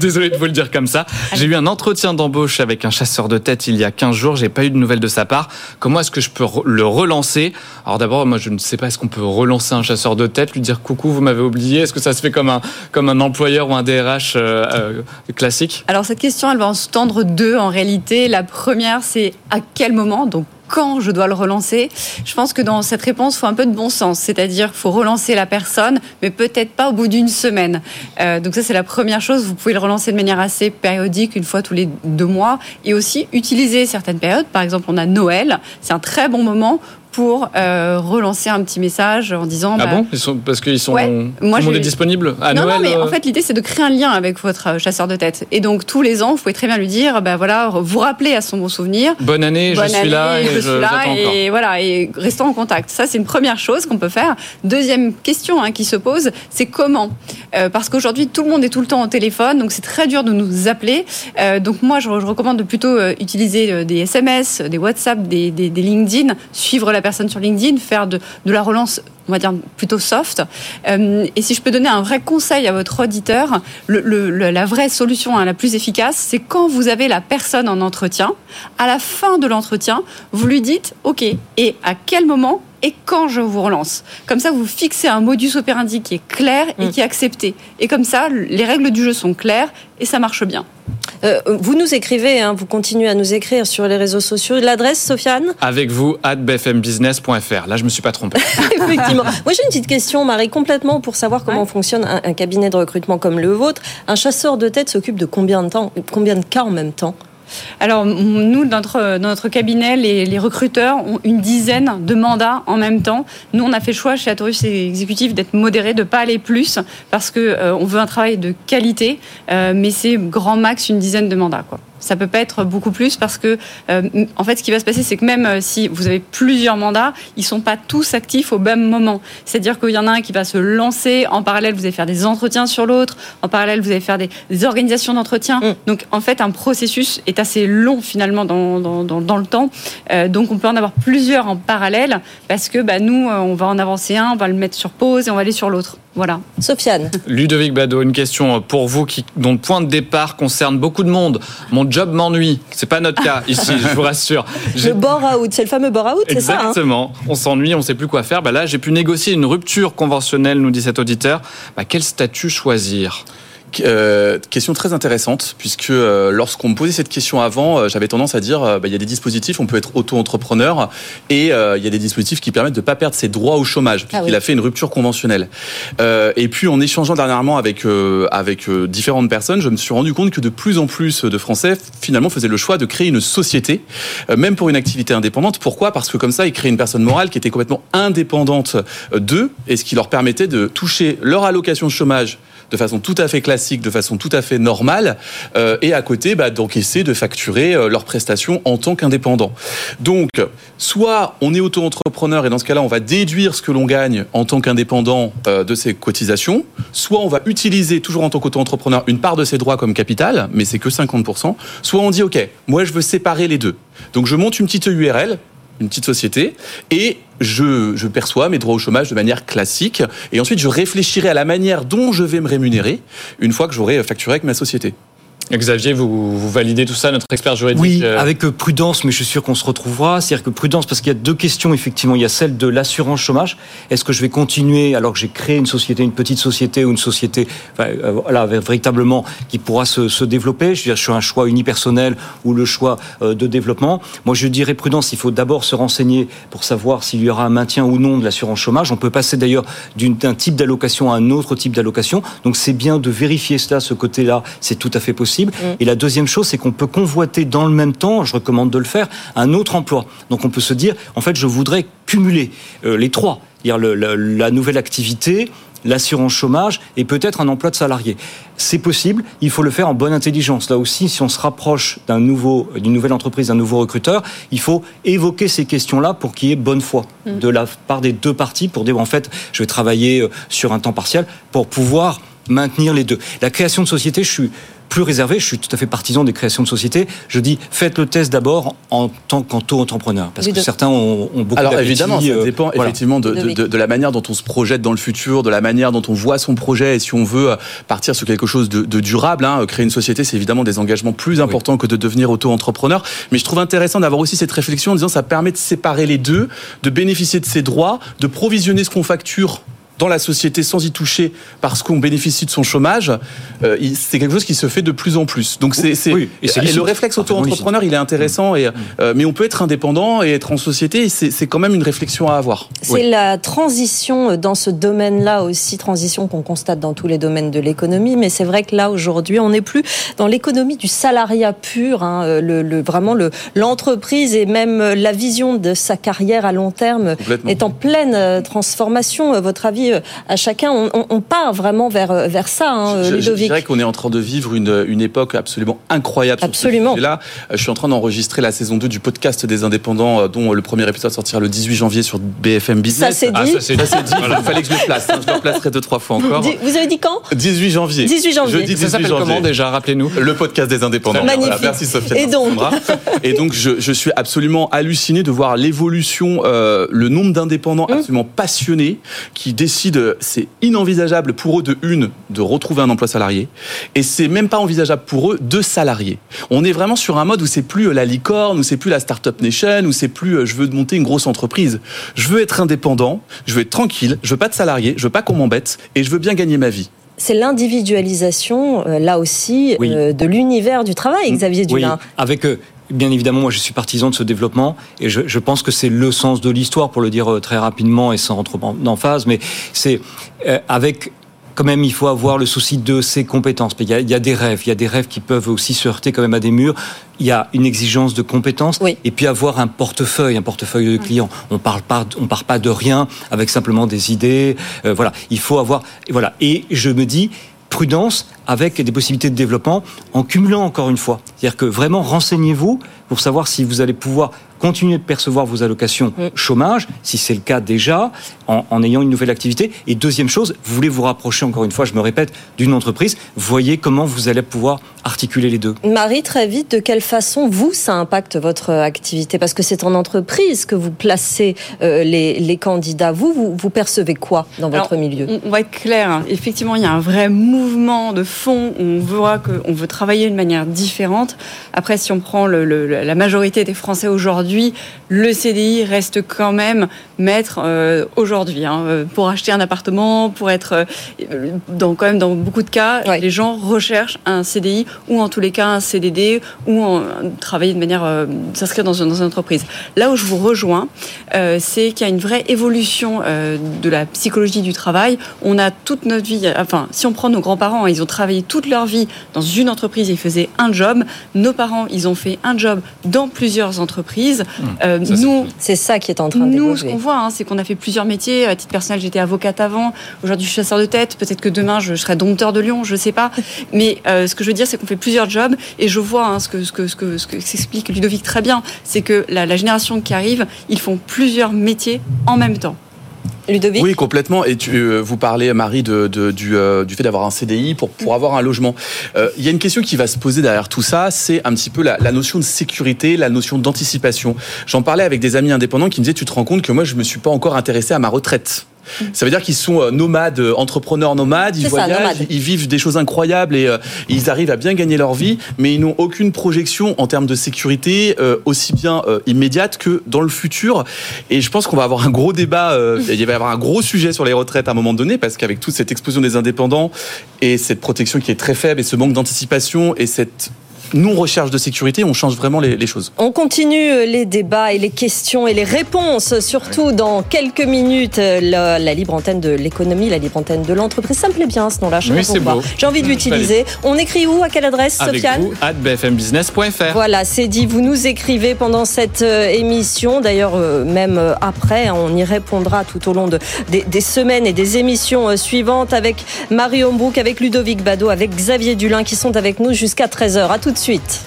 Désolé de vous le dire comme ça. J'ai eu un entretien d'embauche avec un chasseur de tête il y a 15 jours. J'ai pas eu de nouvelles de sa part. Comment est-ce que je peux le relancer? Alors d'abord, moi, je ne sais pas est-ce qu'on peut relancer un chasseur de tête, lui dire coucou, vous m'avez oublié. Est-ce que ça se fait comme un comme un employeur ou un DRH euh, euh, classique? Alors cette question, elle va en sous-tendre deux en réalité. La première, c'est à quel moment, donc quand je dois le relancer Je pense que dans cette réponse, il faut un peu de bon sens, c'est-à-dire qu'il faut relancer la personne, mais peut-être pas au bout d'une semaine. Euh, donc ça, c'est la première chose. Vous pouvez le relancer de manière assez périodique, une fois tous les deux mois, et aussi utiliser certaines périodes. Par exemple, on a Noël, c'est un très bon moment pour euh, relancer un petit message en disant Ah bah, bon? Ils sont, Parce qu'ils sont. Ouais. tout Moi, le monde est disponible à non, Noël. non, mais euh, en fait, l'idée, c'est de créer un lien avec votre euh, chasseur de tête. Et donc, tous les ans, vous pouvez très bien lui dire, bah voilà, vous rappeler à son bon souvenir. Bonne année, Bonne je suis là et je je, suis là, encore. et voilà, et restons en contact. Ça, c'est une première chose qu'on peut faire. Deuxième question hein, qui se pose, c'est comment? Euh, Parce qu'aujourd'hui, tout le monde est tout le temps au téléphone, donc c'est très dur de nous appeler. Euh, donc moi, je, je recommande de plutôt euh, utiliser euh, des SMS, des WhatsApp, des, des, des LinkedIn, suivre la personne sur LinkedIn, faire de, de la relance on va dire plutôt soft. Euh, et si je peux donner un vrai conseil à votre auditeur, le, le- le- la vraie solution hein, la plus efficace, c'est quand vous avez la personne en entretien, à la fin de l'entretien, vous lui dites OK, et à quel moment et quand je vous relance? Comme ça, vous fixez un modus operandi qui est clair et qui est accepté. Et comme ça, les règles du jeu sont claires et ça marche bien. Euh, vous nous écrivez, hein, vous continuez à nous écrire sur les réseaux sociaux. L'adresse, Sofiane? Avec vous, at bfmbusiness.fr. Là, je me suis pas trompé. *laughs* *laughs* *laughs* Effectivement. Moi, j'ai une petite question, Marie, complètement pour savoir comment fonctionne un, un cabinet de recrutement comme le vôtre. Un chasseur de tête s'occupe de combien de temps, combien de cas en même temps? Alors, nous, dans notre, dans notre cabinet, les, les recruteurs ont une dizaine de mandats en même temps. Nous, on a fait le choix chez Atorus Exécutif d'être modéré, de pas aller plus, parce que euh, on veut un travail de qualité, euh, mais c'est grand max une dizaine de mandats. Quoi. Ça peut pas être beaucoup plus parce que, euh, en fait, ce qui va se passer, c'est que même euh, si vous avez plusieurs mandats, ils sont pas tous actifs au même moment. C'est-à-dire qu'il y en a un qui va se lancer, en parallèle, vous allez faire des entretiens sur l'autre, en parallèle, vous allez faire des, des organisations d'entretien. Donc, en fait, un processus est assez long finalement dans, dans, dans, dans le temps. Euh, donc, on peut en avoir plusieurs en parallèle parce que bah, nous, on va en avancer un, on va le mettre sur pause et on va aller sur l'autre. Voilà. Sofiane. Ludovic Bado, une question pour vous qui, dont le point de départ concerne beaucoup de monde. Mon job m'ennuie. C'est pas notre cas ici, je vous rassure. Le bore-out, c'est le fameux bore-out, c'est ça hein Exactement. On s'ennuie, on sait plus quoi faire. Bah là, j'ai pu négocier une rupture conventionnelle, nous dit cet auditeur. Bah, quel statut choisir? Euh, question très intéressante, puisque euh, lorsqu'on me posait cette question avant, euh, j'avais tendance à dire bah, il y a des dispositifs, on peut être auto-entrepreneur, et il y a des dispositifs qui permettent de ne pas perdre ses droits au chômage, puisqu'il oui. a fait une rupture conventionnelle. Et puis en échangeant dernièrement avec, avec différentes personnes, je me suis rendu compte que de plus en plus de Français finalement faisaient le choix de créer une société, même pour une activité indépendante. Pourquoi? Parce que comme ça, ils créaient une personne morale qui était complètement indépendante d'eux, et ce qui leur permettait de toucher leur allocation de chômage de façon tout à fait classique, de façon tout à fait normale, euh, et à côté bah, d'encaisser, de facturer euh, leurs prestations en tant qu'indépendant. Donc, soit on est auto-entrepreneur et dans ce cas-là, on va déduire ce que l'on gagne en tant qu'indépendant euh, de ses cotisations, soit on va utiliser toujours en tant qu'auto-entrepreneur une part de ses droits comme capital, mais c'est que 50%, soit on dit, OK, moi je veux séparer les deux. Donc je monte une petite URL, une petite société, et je, perçois mes droits au chômage de manière classique, et ensuite je réfléchirai à la manière dont je vais me rémunérer une fois que j'aurai facturé avec ma société. Xavier, vous, vous, validez tout ça, notre expert juridique Oui, avec prudence, mais je suis sûr qu'on se retrouvera. C'est-à-dire que prudence, parce qu'il y a deux questions, effectivement. Il y a celle de l'assurance chômage. Est-ce que je vais continuer, alors que j'ai créé une société, une petite société ou une société, enfin, euh, voilà, véritablement, qui pourra se, se, développer? Je veux dire, sur un choix unipersonnel ou le choix euh, de développement. Moi, je dirais prudence. Il faut d'abord se renseigner pour savoir s'il y aura un maintien ou non de l'assurance chômage. On peut passer d'ailleurs d'un type d'allocation à un autre type d'allocation. Donc, c'est bien de vérifier cela, ce côté-là. C'est tout à fait possible. Mmh. Et la deuxième chose, c'est qu'on peut convoiter dans le même temps, je recommande de le faire, un autre emploi. Donc on peut se dire, en fait, je voudrais cumuler euh, les trois, dire le, le, la nouvelle activité, l'assurance chômage et peut-être un emploi de salarié. C'est possible, il faut le faire en bonne intelligence. Là aussi, si on se rapproche d'un nouveau, d'une nouvelle entreprise, d'un nouveau recruteur, il faut évoquer ces questions-là pour qu'il y ait bonne foi mmh. de la part des deux parties pour dire en fait, je vais travailler euh, sur un temps partiel pour pouvoir maintenir les deux. La création de société, je suis plus réservé, je suis tout à fait partisan des créations de sociétés. Je dis, faites le test d'abord en tant qu'auto-entrepreneur, parce oui, que certains ont, ont beaucoup Alors évidemment, ça dépend euh, voilà. effectivement de, de, de, de, la manière dont on se projette dans le futur, de la manière dont on voit son projet, et si on veut euh, partir sur quelque chose de, durable, hein, créer une société, c'est évidemment des engagements plus importants oui. que de devenir auto-entrepreneur. Mais je trouve intéressant d'avoir aussi cette réflexion en disant, ça permet de séparer les deux, de bénéficier de ses droits, de provisionner ce qu'on facture dans la société sans y toucher parce qu'on bénéficie de son chômage, euh, c'est quelque chose qui se fait de plus en plus. Donc c'est oui, et, et le réflexe auto-entrepreneur, il est intéressant et euh, mais on peut être indépendant et être en société. C'est quand même une réflexion à avoir. C'est oui. la transition dans ce domaine-là aussi, transition qu'on constate dans tous les domaines de l'économie. Mais c'est vrai que là aujourd'hui, on n'est plus dans l'économie du salariat pur. Hein, le, le, vraiment l'entreprise et même la vision de sa carrière à long terme est en pleine euh, transformation. Votre avis à chacun. On, on, on, part vraiment vers, vers ça, hein, je, Ludovic. Je dirais qu'on est en train de vivre une, une époque absolument incroyable. Absolument. là, je suis en train d'enregistrer la saison 2 du podcast des indépendants, euh, dont le premier épisode sortira le 18 janvier sur BFM Business. Ça c'est dit. Ah, ça c'est dit. voilà. Il fallait que je le place. Hein. Je le placerai deux, trois fois encore. Vous avez dit quand? 18 janvier. 18 janvier. Jeudi 18 ça s'appelle comment déjà Rappelez-nous? Le podcast des indépendants. Magnifique. Voilà. Merci Sophie. Et donc, Et donc je, je, suis absolument halluciné de voir l'évolution, euh, le nombre d'indépendants mmh. absolument passionnés qui décident, c'est inenvisageable pour eux de une de retrouver un emploi salarié et c'est même pas envisageable pour eux de salarier. On est vraiment sur un mode où c'est plus la licorne, où c'est plus la startup nation, où c'est plus je veux monter une grosse entreprise. Je veux être indépendant, je veux être tranquille, je veux pas de salarié, je veux pas qu'on m'embête et je veux bien gagner ma vie c'est l'individualisation, euh, là aussi, oui. euh, de l'univers du travail, Xavier Dulin. Oui. Avec euh, Bien évidemment, moi je suis partisan de ce développement et je, je pense que c'est le sens de l'histoire, pour le dire euh, très rapidement et sans rentrer en phase, mais c'est euh, avec quand même, il faut avoir le souci de ses compétences. Il y, a, il y, a, des rêves, il y a des rêves qui peuvent aussi se heurter quand même à des murs. Il y a une exigence de compétences oui. et puis avoir un portefeuille, un portefeuille de clients. On parle pas, on part pas de rien avec simplement des idées. Euh, voilà, il faut avoir, voilà. Et je me dis prudence avec des possibilités de développement en cumulant encore une fois. C'est-à-dire que vraiment renseignez-vous pour savoir si vous allez pouvoir continuer de percevoir vos allocations mmh. chômage, si c'est le cas déjà, en, en, ayant une nouvelle activité. Et deuxième chose, vous voulez vous rapprocher, encore une fois, je me répète, d'une entreprise, voyez comment vous allez pouvoir articuler les deux. Marie, très vite, de quelle façon, vous, ça impacte votre activité? Parce que c'est en entreprise que vous placez euh, les, les, candidats. Vous, vous, vous, percevez quoi dans votre Alors, milieu On va être clair. Effectivement, il y a un vrai mouvement de fond, on voit qu'on veut travailler de manière différente. Après, si on prend le, le, la majorité des Français aujourd'hui, le CDI reste quand même maître euh, aujourd'hui. Hein, pour acheter un appartement, pour être euh, dans quand même dans beaucoup de cas, les gens recherchent un CDI ou en tous les cas un CDD ou en, travailler de manière euh, s'inscrire dans, dans, une entreprise. Là où je vous rejoins, euh, c'est qu'il y a une vraie évolution euh, de la psychologie du travail. On a toute notre vie, enfin, si on prend nos grands-parents, ils ont travaillé toute leur vie dans une entreprise, ils faisaient un job. Nos parents, ils ont fait un job dans plusieurs entreprises. Mmh. Euh, nous, c'est ça qui est en train de Nous, ce qu'on voit, hein, c'est qu'on a fait plusieurs métiers. À titre personnel, j'étais avocate avant. Aujourd'hui, je suis chasseur de tête. Peut-être que demain, je serai dompteur de lion. Je sais pas. *laughs* Mais euh, ce que je veux dire, c'est qu'on fait plusieurs jobs. Et je vois hein, ce que ce que ce que ce que s'explique Ludovic très bien, c'est que la, la génération qui arrive, ils font plusieurs métiers en même temps. Ludovic Oui, complètement. Et tu, euh, vous parlez, Marie, de, de, du, euh, du, fait d'avoir un CDI pour, pour avoir un logement. Euh, il y a une question qui va se poser derrière tout ça, c'est un petit peu la, la, notion de sécurité, la notion d'anticipation. J'en parlais avec des amis indépendants qui me disaient, tu te rends compte que moi, je me suis pas encore intéressé à ma retraite. Ça veut dire qu'ils sont euh, nomades, euh, entrepreneurs nomades, ils voyagent, ça, nomade. ils vivent des choses incroyables et euh, ils arrivent à bien gagner leur vie, mais ils n'ont aucune projection en termes de sécurité, euh, aussi bien euh, immédiate que dans le futur. Et je pense qu'on va avoir un gros débat, il va y avoir un gros sujet sur les retraites à un moment donné, parce qu'avec toute cette explosion des indépendants et cette protection qui est très faible et ce manque d'anticipation et cette non-recherche de sécurité, on change vraiment les, les, choses. On continue les débats et les questions et les réponses, surtout dans quelques minutes. La, la libre antenne de l'économie, la libre antenne de l'entreprise. Ça me plaît bien ce nom-là. Oui, c'est beau. J'ai envie de l'utiliser. On écrit où À quelle adresse, Avec Sofiane vous, at bfmbusiness.fr. Voilà, c'est dit. Vous nous écrivez pendant cette euh, émission. D'ailleurs, euh, même euh, après, on y répondra tout au long de, des, des semaines et des émissions suivantes avec Marie Hombrook, avec Ludovic Bado, avec Xavier Dulin qui sont avec nous jusqu'à 13h. À tout suite.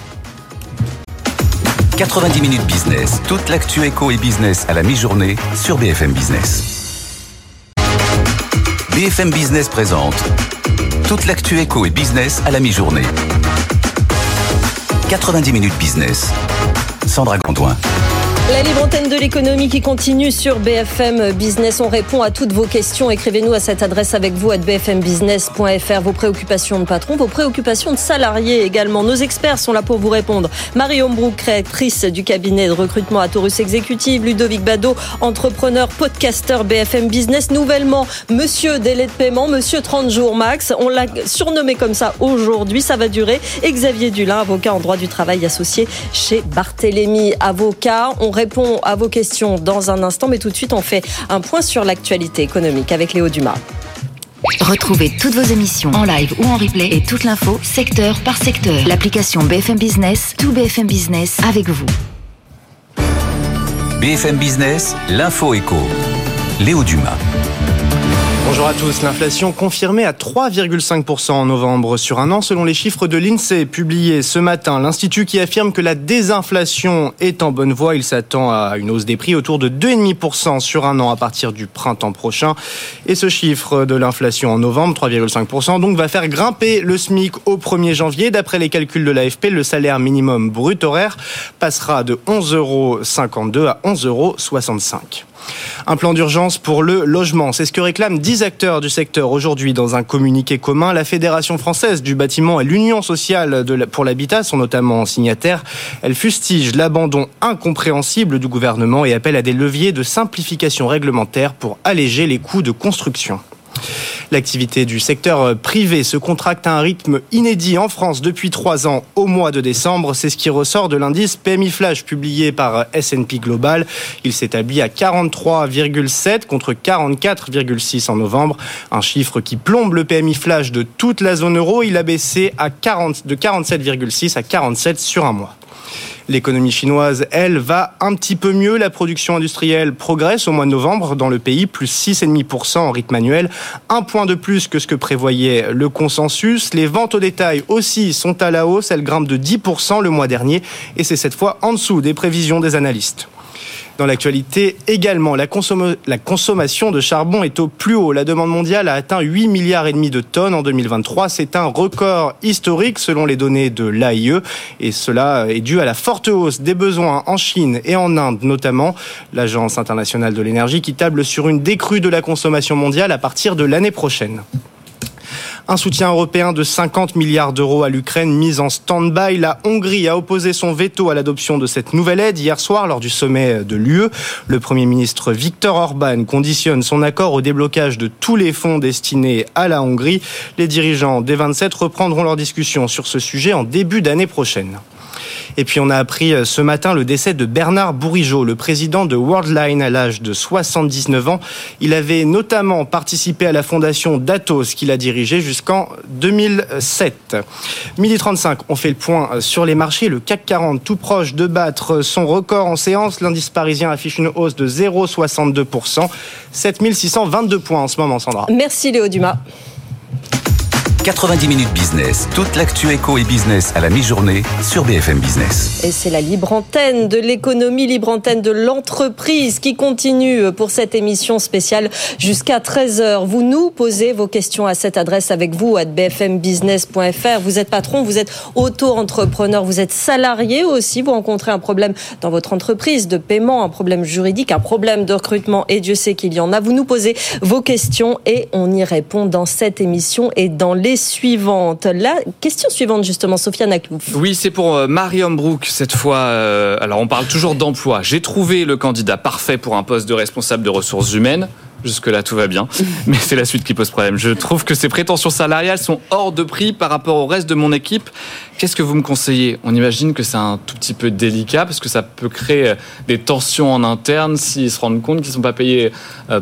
90 minutes business, toute l'actu éco et business à la mi-journée sur BFM Business. BFM Business présente toute l'actu éco et business à la mi-journée. 90 minutes business. Sandra Gondouin. La libre antenne de l'économie qui continue sur BFM Business. On répond à toutes vos questions. Écrivez-nous à cette adresse avec vous à bfmbusiness.fr. Vos préoccupations de patron, vos préoccupations de salariés également. Nos experts sont là pour vous répondre. Marie Hombrook, créatrice du cabinet de recrutement à Taurus Exécutive. Ludovic Bado, entrepreneur, podcasteur BFM Business. Nouvellement, monsieur délai de paiement, monsieur 30 jours max. On l'a surnommé comme ça aujourd'hui. Ça va durer. Et Xavier Dulin, avocat en droit du travail associé chez Barthélémy Avocat. Répond à vos questions dans un instant, mais tout de suite, on fait un point sur l'actualité économique avec Léo Dumas. Retrouvez toutes vos émissions en live ou en replay et toute l'info secteur par secteur. L'application BFM Business, tout BFM Business avec vous. BFM Business, l'info éco. Léo Dumas. Bonjour à tous. L'inflation confirmée à 3,5% en novembre sur un an selon les chiffres de l'INSEE publiés ce matin. L'Institut qui affirme que la désinflation est en bonne voie. Il s'attend à une hausse des prix autour de 2,5% sur un an à partir du printemps prochain. Et ce chiffre de l'inflation en novembre, 3,5%, donc va faire grimper le SMIC au 1er janvier. D'après les calculs de l'AFP, le salaire minimum brut horaire passera de 11,52 euros à 11,65 euros. Un plan d'urgence pour le logement, c'est ce que réclament 10 acteurs du secteur aujourd'hui dans un communiqué commun. La Fédération française du bâtiment et l'Union sociale pour l'habitat sont notamment signataires. Elle fustige l'abandon incompréhensible du gouvernement et appelle à des leviers de simplification réglementaire pour alléger les coûts de construction. L'activité du secteur privé se contracte à un rythme inédit en France depuis trois ans au mois de décembre. C'est ce qui ressort de l'indice PMI Flash publié par S&P Global. Il s'établit à 43,7 contre 44,6 en novembre. Un chiffre qui plombe le PMI Flash de toute la zone euro. Il a baissé à 40, de 47,6 à 47 sur un mois. L'économie chinoise, elle, va un petit peu mieux. La production industrielle progresse au mois de novembre dans le pays, plus 6,5% en rythme annuel. Un point de plus que ce que prévoyait le consensus. Les ventes au détail aussi sont à la hausse. Elles grimpent de 10% le mois dernier. Et c'est cette fois en dessous des prévisions des analystes. Dans l'actualité également, la, consomm la, consommation de charbon est au plus haut. La demande mondiale a atteint 8 milliards et demi de tonnes en 2023. C'est un record historique selon les données de l'AIE et cela est dû à la forte hausse des besoins en Chine et en Inde notamment. L'Agence internationale de l'énergie qui table sur une décrue de la consommation mondiale à partir de l'année prochaine. Un soutien européen de 50 milliards d'euros à l'Ukraine mise en stand-by. La Hongrie a opposé son veto à l'adoption de cette nouvelle aide hier soir lors du sommet de l'UE. Le Premier ministre Viktor Orban conditionne son accord au déblocage de tous les fonds destinés à la Hongrie. Les dirigeants des 27 reprendront leurs discussions sur ce sujet en début d'année prochaine. Et puis on a appris euh, ce matin le décès de Bernard Bourigeau, le président de Worldline à l'âge de 79 ans. Il avait notamment participé à la fondation d'Atos qu'il a dirigée jusqu'en 2007. Midi 35, on fait le point euh, sur les marchés. Le CAC 40 tout proche de battre son record en séance. L'indice parisien affiche une hausse de 0,62%. 7622 points en ce moment, Sandra. Merci Léo Dumas. 90 minutes business. Toute l'actu éco et business à la mi-journée sur BFM Business. Et c'est la libre antenne de l'économie, libre antenne de l'entreprise qui continue pour cette émission spéciale jusqu'à 13h. Vous nous posez vos questions à cette adresse avec vous à bfmbusiness.fr. Vous êtes patron, vous êtes auto-entrepreneur, vous êtes salarié aussi, vous rencontrez un problème dans votre entreprise de paiement, un problème juridique, un problème de recrutement et Dieu sait qu'il y en a. Vous nous posez vos questions et on y répond dans cette émission et dans les suivantes. La question suivante, justement, Sofiane Aklouf. Oui, c'est pour euh, Mariam Brook cette fois. Euh, alors, on parle toujours d'emploi. J'ai trouvé le candidat parfait pour un poste de responsable de ressources humaines. Jusque-là, tout va bien. *laughs* Mais c'est la suite qui pose problème. Je trouve que ses prétentions salariales sont hors de prix par rapport au reste de mon équipe. Qu'est-ce que vous me conseillez? On imagine que c'est un tout petit peu délicat parce que ça peut créer euh, des tensions en interne s'ils se rendent compte qu'ils ne sont pas payés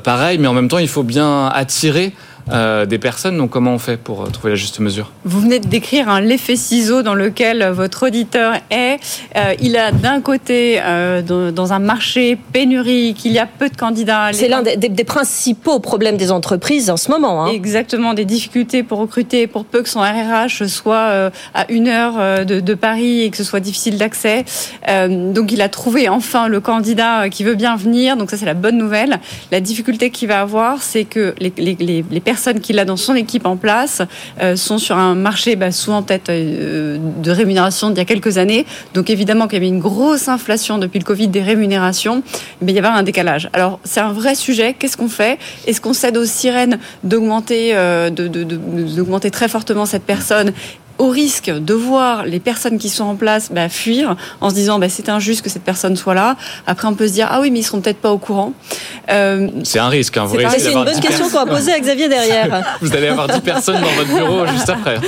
pareil. Mais en même temps, il faut bien attirer euh, des personnes. Donc comment on fait pour euh, trouver la juste mesure? Vous venez de décrire un l'effet ciseau dans lequel votre auditeur est. Euh, il a d'un côté, dans, un marché pénurie, qu'il y a peu de candidats. C'est l'un des, principaux problèmes des entreprises en ce moment. Hein. Exactement, des difficultés pour recruter, pour peu que son RRH soit à une heure de, Paris et que ce soit difficile d'accès. donc il a trouvé enfin le candidat qui veut bien venir. Donc ça c'est la bonne nouvelle. La difficulté qu'il va avoir, c'est que les, les, les personnes personnes qu'il a dans son équipe en place euh, sont sur un marché bah, sous en tête euh, de rémunération d'il y a quelques années. Donc évidemment qu'il y avait une grosse inflation depuis le Covid des rémunérations, mais il y avait un décalage. Alors c'est un vrai sujet. Qu'est-ce qu'on fait? Est-ce qu'on cède aux sirènes d'augmenter euh, d'augmenter très fortement cette personne au risque de voir les personnes qui sont en place bah, fuir en se disant bah, c'est injuste que cette personne soit là. Après, on peut se dire ah oui, mais ils seront peut-être pas au courant. Euh, c'est un risque. Hein. C'est une bonne question qu'on va poser à Xavier derrière. *laughs* Vous allez avoir 10 personnes dans votre bureau juste après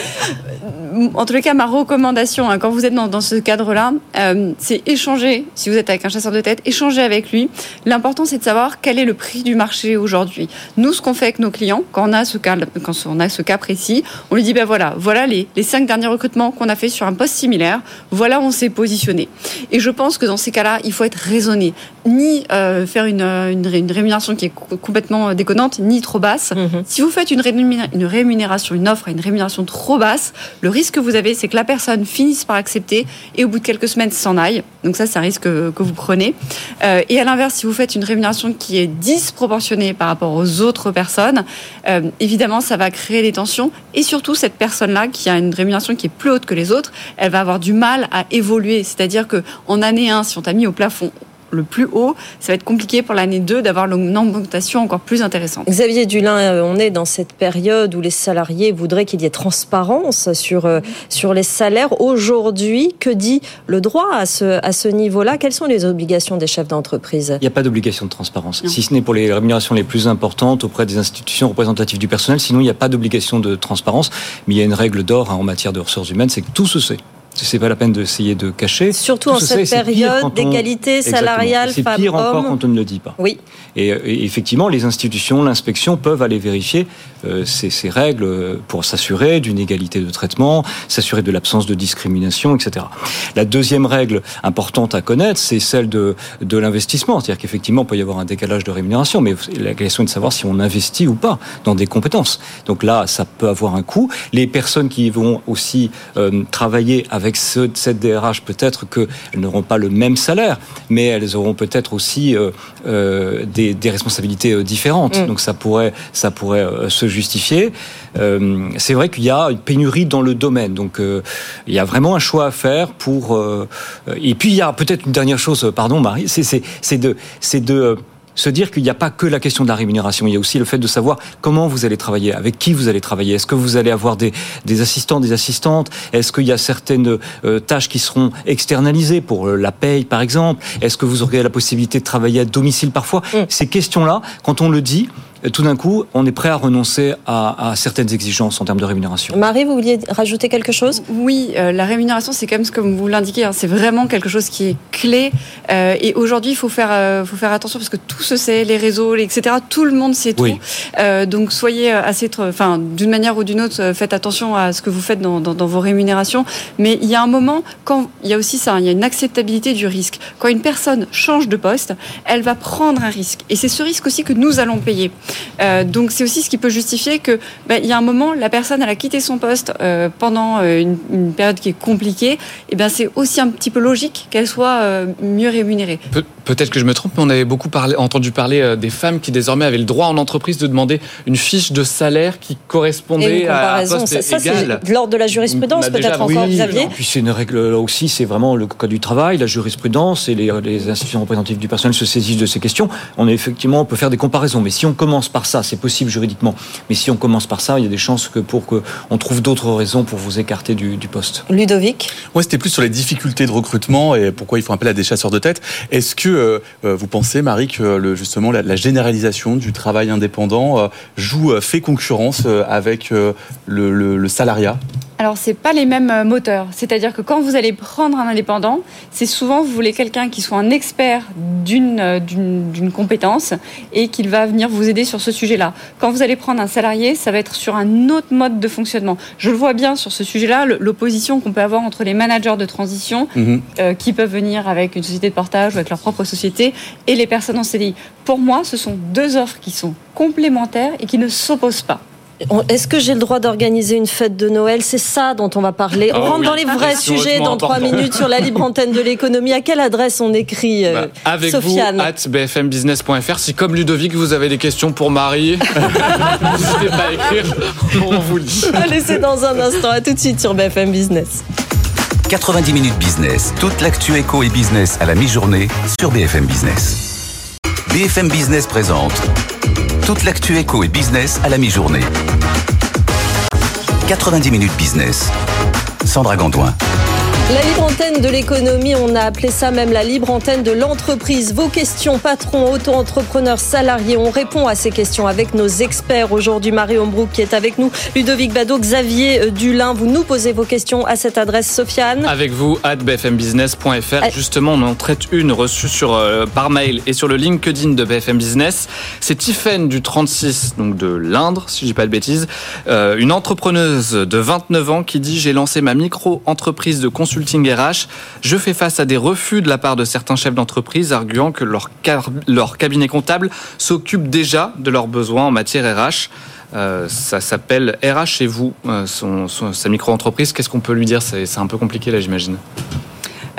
en tous les cas, ma recommandation, hein, quand vous êtes dans, ce cadre-là, euh, c'est échanger, si vous êtes avec un chasseur de tête, échanger avec lui. L'important, c'est de savoir quel est le prix du marché aujourd'hui. Nous, ce qu'on fait avec nos clients, quand on a ce cas, quand on a ce cas précis, on lui dit, ben voilà, voilà les, les cinq derniers recrutements qu'on a fait sur un poste similaire, voilà où on s'est positionné. Et je pense que dans ces cas-là, il faut être raisonné. Ni euh, faire une, une, rémunération qui est complètement déconnante, ni trop basse. Mm-hmm. Si vous faites une rémunération, une offre à une rémunération trop basse, le risque que vous avez, c'est que la personne finisse par accepter et au bout de quelques semaines s'en aille. Donc ça, c'est un risque que, vous prenez. Euh, et à l'inverse, si vous faites une rémunération qui est disproportionnée par rapport aux autres personnes, euh, évidemment, ça va créer des tensions. Et surtout, cette personne-là, qui a une rémunération qui est plus haute que les autres, elle va avoir du mal à évoluer. C'est-à-dire que en année 1, si on t'a mis au plafond le plus haut, ça va être compliqué pour l'année 2 d'avoir une augmentation encore plus intéressante. Xavier Dulin, euh, on est dans cette période où les salariés voudraient qu'il y ait transparence sur, euh, sur les salaires. Aujourd'hui, que dit le droit à ce, à ce niveau-là? Quelles sont les obligations des chefs d'entreprise? Il n'y a pas d'obligation de transparence, si ce n'est pour les rémunérations les plus importantes auprès des institutions représentatives du personnel. Sinon, il n'y a pas d'obligation de transparence. Mais il y a une règle d'or hein, en matière de ressources humaines, c'est que tout se sait c'est pas la peine d'essayer de cacher. Surtout en cette période d'égalité salariale C'est pire encore quand on ne le dit pas. Oui. Et, effectivement, les institutions, l'inspection peuvent aller vérifier euh, ces, ces, règles pour s'assurer d'une égalité de traitement, s'assurer de l'absence de discrimination, etc. La deuxième règle importante à connaître, c'est celle de, de l'investissement. C'est-à-dire qu'effectivement, il peut y avoir un décalage de rémunération, mais la question est de savoir si on investit ou pas dans des compétences. Donc là, ça peut avoir un coût. Les personnes qui vont aussi euh, travailler avec avec cette DRH, peut-être qu'elles n'auront pas le même salaire, mais elles auront peut-être aussi euh, euh, des, responsabilités euh, différentes. Mm. Donc ça pourrait, ça pourrait se justifier. c'est vrai qu'il y a une pénurie dans le domaine, donc il y a vraiment un choix à faire pour. et puis il y a peut-être une dernière chose, pardon Marie, c'est de, c'est de se dire qu'il n'y a pas que la question de la rémunération, il y a aussi le fait de savoir comment vous allez travailler, avec qui vous allez travailler. Est-ce que vous allez avoir des, des assistants, des assistantes? Est-ce qu'il y a certaines euh, tâches qui seront externalisées pour euh, la paye, par exemple? Est-ce que vous aurez la possibilité de travailler à domicile parfois? Mm. Ces questions-là, quand on le dit, euh, tout d'un coup, on est prêt à renoncer à, à certaines exigences en termes de rémunération. Marie, vous vouliez rajouter quelque chose? Oui, euh, la rémunération, c'est quand même, comme vous l'indiquez, hein, c'est vraiment quelque chose qui est clé. Euh, et aujourd'hui, il faut faire, euh, faut faire attention parce que tout se sait, les réseaux, etc. Tout le monde sait Oui. tout. Euh, donc soyez assez, enfin, d'une manière ou d'une autre, euh, faites attention à ce que vous faites dans, dans- dans vos rémunérations. Mais il y a un moment, quand il y a aussi ça, hein, il y a une acceptabilité du risque. Quand une personne change de poste, elle va prendre un risque. Et c'est ce risque aussi que nous allons payer. Euh, donc c'est aussi ce qui peut justifier que ben, il y a un moment, la personne a quitté son poste euh, pendant euh, une, période qui est compliquée. Et ben c'est aussi un petit peu logique qu'elle soit mieux rémunérée. Peut-être que je me trompe, mais on avait beaucoup parlé, entendu parler euh, des femmes qui désormais avaient le droit en entreprise de demander une fiche de salaire qui Et correspondait à un comparaison, poste ça, ça, égal. c'est de l'ordre de la jurisprudence, déjà- peut-être encore, oui, Xavier. Puis c'est une règle là aussi, c'est vraiment le code du travail, la jurisprudence et les, les institutions représentatives du personnel se saisissent de ces questions. On est effectivement, on peut faire des comparaisons, mais si on commence par ça, c'est possible juridiquement. Mais si on commence par ça, il y a des chances que pour que on trouve d'autres raisons pour vous écarter du, du poste. Ludovic Moi, c'était plus sur les difficultés de recrutement et pourquoi ils font appel à des chasseurs de tête. Est-ce que euh, euh, vous pensez, Marie, que le, justement la, la généralisation du travail indépendant euh, joue, euh, fait concurrence euh, avec euh, le, le- le salariat? Alors, c'est pas les mêmes euh, moteurs. C'est-à-dire que quand vous allez prendre un indépendant, c'est souvent vous voulez quelqu'un qui soit un expert d'une euh, compétence et qu'il va venir vous aider sur ce sujet-là. Quand vous allez prendre un salarié, ça va être sur un autre mode de fonctionnement. Je le vois bien sur ce sujet-là, l'opposition qu'on peut avoir entre les managers de transition euh, qui peuvent venir avec une société de portage ou avec leur propre société et les personnes en CDI. Pour moi, ce sont deux offres qui sont complémentaires et qui ne s'opposent pas. Est-ce que j'ai le droit d'organiser une fête de Noël? C'est ça dont on va parler. On Oh rentre oui. dans les vrais Question sujets dans trois minutes sur la libre antenne de l'économie. À quelle adresse on écrit, euh, Bah, avec Sofiane vous, at bfmbusiness.fr. Si, comme Ludovic, vous avez des questions pour Marie, *laughs* n'hésitez pas à écrire. On vous lit. Allez, c'est dans un instant. À tout de suite sur BFM Business. 90 minutes business. Toute l'actu éco et business à la mi-journée sur BFM Business. BFM Business présente toute l'actu éco et business à la mi-journée. 90 minutes business. Sandra Gandoin. La libre antenne de l'économie, on a appelé ça même la libre antenne de l'entreprise. Vos questions, patrons, auto-entrepreneurs, salariés, on répond à ces questions avec nos experts. Aujourd'hui, Marie Hombrook qui est avec nous, Ludovic Bado, Xavier euh, Dulin. Vous nous posez vos questions à cette adresse, Sofiane. Avec vous, at bfmbusiness.fr. Ah. Justement, on en traite une reçue sur, euh, par mail et sur le LinkedIn de BFM Business. C'est Tiffaine du 36, donc de l'Indre, si je dis pas de bêtises. Euh, une entrepreneuse de 29 ans qui dit J'ai lancé ma micro-entreprise de RH. Je fais face à des refus de la part de certains chefs d'entreprise, arguant que leur, cabinet comptable s'occupe déjà de leurs besoins en matière RH. Euh, ça s'appelle RH chez vous, euh, sa micro-entreprise. Qu'est-ce qu'on peut lui dire? C'est un peu compliqué là, j'imagine.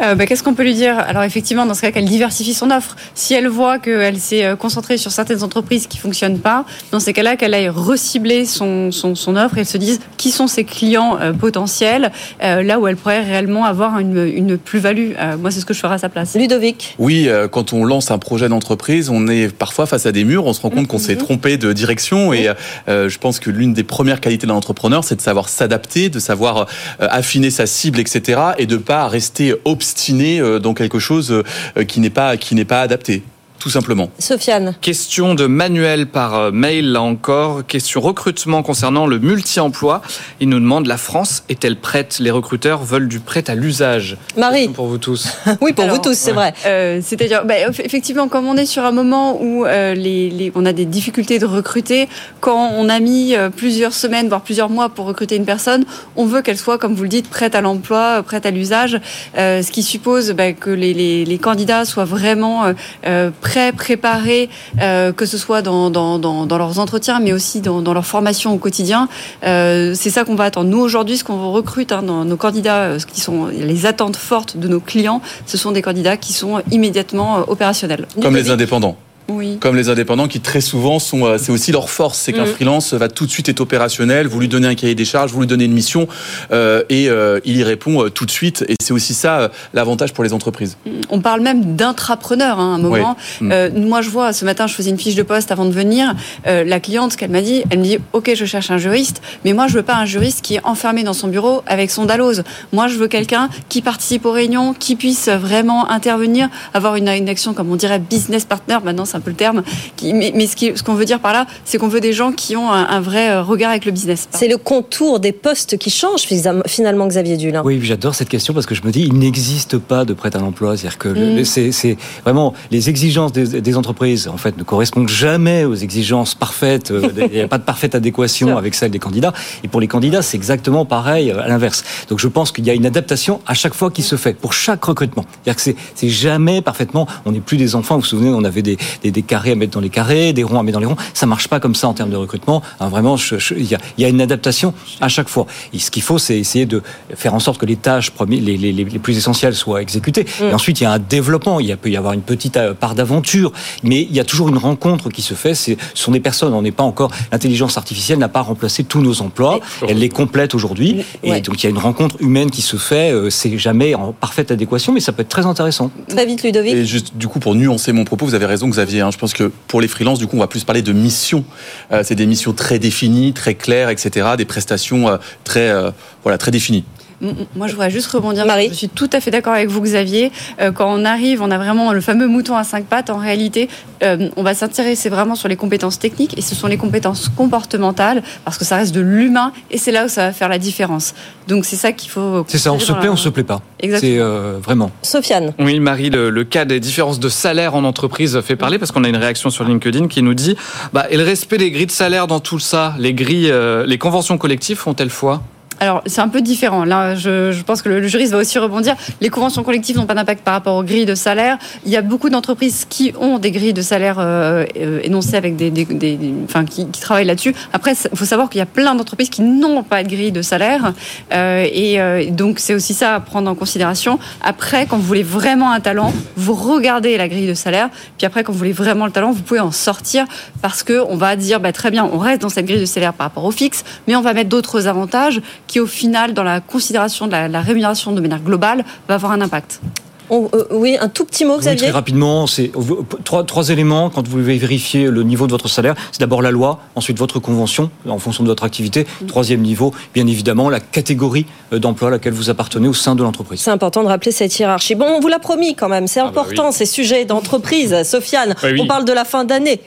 Euh, bah, Qu'est-ce qu'on peut lui dire? Alors effectivement, dans ce cas, qu'elle diversifie son offre. Si elle voit qu'elle s'est euh, concentrée sur certaines entreprises qui fonctionnent pas, dans ces cas-là, qu'elle aille recibler son, son, son offre et elle se dise qui sont ses clients euh, potentiels, euh, là où elle pourrait réellement avoir une, une plus-value. Euh, moi, c'est ce que je ferais à sa place. Ludovic. Oui, euh, quand on lance un projet d'entreprise, on est parfois face à des murs, on se rend compte qu'on s'est trompé de direction et euh, je pense que l'une des premières qualités d'un entrepreneur, c'est de savoir s'adapter, de savoir euh, affiner sa cible, etc. et de pas rester obstiné euh, dans quelque chose euh, qui n'est pas qui n'est pas adapté, tout simplement. Sofiane. Question de Manuel par euh, mail, là encore. Question recrutement concernant le multi-emploi. Il nous demande la France est-elle prête? Les recruteurs veulent du prêt à l'usage. Marie. Pour vous tous. *laughs* Oui, pour Alors, vous tous, c'est vrai. Euh, C'est-à-dire, bah, eff- effectivement, comme on est sur un moment où euh, les, les- on a des difficultés de recruter, quand on a mis euh, plusieurs semaines, voire plusieurs mois pour recruter une personne, on veut qu'elle soit, comme vous le dites, prête à l'emploi, prête à l'usage, euh, ce qui suppose bah, que les, les- les candidats soient vraiment euh, euh, prêts, préparés, euh, que ce soit dans, dans, dans, leurs entretiens, mais aussi dans, leur formation au quotidien. Euh, C'est ça qu'on va attendre. Nous, aujourd'hui, ce qu'on recrute hein, dans nos candidats, euh, ce qui sont les attentes fortes de nos clients, ce sont des candidats qui sont immédiatement opérationnels. Comme les indépendants. Oui. Comme les indépendants qui très souvent sont, euh, c'est aussi leur force, c'est qu'un Mm. freelance va tout de suite être opérationnel. Vous lui donnez un cahier des charges, vous lui donnez une mission euh, et euh, il y répond tout de suite. Et c'est aussi ça euh, l'avantage pour les entreprises. On parle même d'intrapreneur hein, à un moment. Oui. Mm. Moi, je vois, ce matin, je faisais une fiche de poste avant de venir. La cliente, ce qu'elle m'a dit, elle me dit Ok, je cherche un juriste, mais moi, je veux pas un juriste qui est enfermé dans son bureau avec son dalose. Moi, je veux quelqu'un qui participe aux réunions, qui puisse vraiment intervenir, avoir une, une action, comme on dirait, business partner. Maintenant, c'est un peu le terme. Qui, mais mais ce qui- ce qu'on veut dire par là, c'est qu'on veut des gens qui ont un, un vrai euh, regard avec le business. C'est le contour des postes qui change finalement, Xavier Dulin. Oui, j'adore cette question parce que je me dis, il n'existe pas de prêt à l'emploi. C'est-à-dire que le- Mm. le- c'est c'est vraiment les exigences des, des entreprises en fait ne correspondent jamais aux exigences parfaites. euh, Il n'y a pas de parfaite adéquation avec celle des candidats. Et pour les candidats, c'est exactement pareil euh, à l'inverse. Donc je pense qu'il y a une adaptation à chaque fois qui se fait pour chaque recrutement. C'est-à-dire que c'est- c'est jamais parfaitement. On n'est plus des enfants. Vous vous souvenez, on avait des, des, des carrés à mettre dans les carrés, des ronds à mettre dans les ronds. Ça marche pas comme ça en termes de recrutement. Hein, vraiment, il y, a, il y a une adaptation à chaque fois. Et ce qu'il faut, c'est essayer de faire en sorte que les tâches les, les, les les plus essentielles soient exécutées. Et ensuite, il y a un développement. Il peut y avoir une petite euh, part d'aventure, mais il y a toujours une rencontre qui se fait. Ce sont des personnes. On n'est pas encore. L'intelligence artificielle n'a pas remplacé tous nos emplois. Elle les complète aujourd'hui. Et Ouais. donc, il y a une rencontre humaine qui se fait. Euh, C'est jamais en parfaite adéquation, mais ça peut être très intéressant. Très vite, Ludovic. Et juste du coup pour nuancer mon propos, vous avez raison Xavier. Hein, je pense que pour les freelances, du coup, on va plus parler de missions. Euh, c'est des missions très définies, très claires, etc. Des prestations euh, euh, très définies. Moi, je voudrais juste rebondir. Je suis tout à fait d'accord avec vous, Xavier. Euh, quand on arrive, on a vraiment le fameux mouton à cinq pattes. En réalité, euh, on va s'intéresser vraiment sur les compétences techniques et ce sont les compétences comportementales parce que ça reste de l'humain et c'est là où ça va faire la différence. Donc, c'est ça qu'il faut. C'est ça. On se plaît, dans on la- se plaît pas. Exactement. C'est euh, vraiment. Sofiane. Oui, Marie, le, le cas des différences de salaire en entreprise fait parler parce qu'on a une réaction sur LinkedIn qui nous dit bah, et le respect des grilles de salaire dans tout ça, les grilles, euh, les conventions collectives font-elles foi? Alors, c'est un peu différent. Là, je, pense que le, juriste va aussi rebondir. Les conventions collectives n'ont pas d'impact par rapport aux grilles de salaire. Il y a beaucoup d'entreprises qui ont des grilles de salaire euh, euh, énoncées avec des, enfin, qui, travaillent là-dessus. Après, il faut savoir qu'il y a plein d'entreprises qui n'ont pas de grille de salaire. Euh, et donc, c'est aussi ça à prendre en considération. Après, quand vous voulez vraiment un talent, vous regardez la grille de salaire. Puis après, quand vous voulez vraiment le talent, vous pouvez en sortir parce que on va dire, bah, très bien, on reste dans cette grille de salaire par rapport au fixe, mais on va mettre d'autres avantages qui, au final, dans la considération de la, la rémunération de manière globale, va avoir un impact. On- euh, oui, un tout petit mot, Oui, très Xavier. rapidement, c'est trois, trois éléments quand vous voulez vérifier le niveau de votre salaire. C'est d'abord la loi, ensuite votre convention en fonction de votre activité. Troisième niveau, bien évidemment, la catégorie euh, d'emploi à laquelle vous appartenez au sein de l'entreprise. C'est important de rappeler cette hiérarchie. Bon, on vous l'a promis quand même, c'est important oui. ces sujets d'entreprise. Sofiane, Oui, oui. on parle de la fin d'année.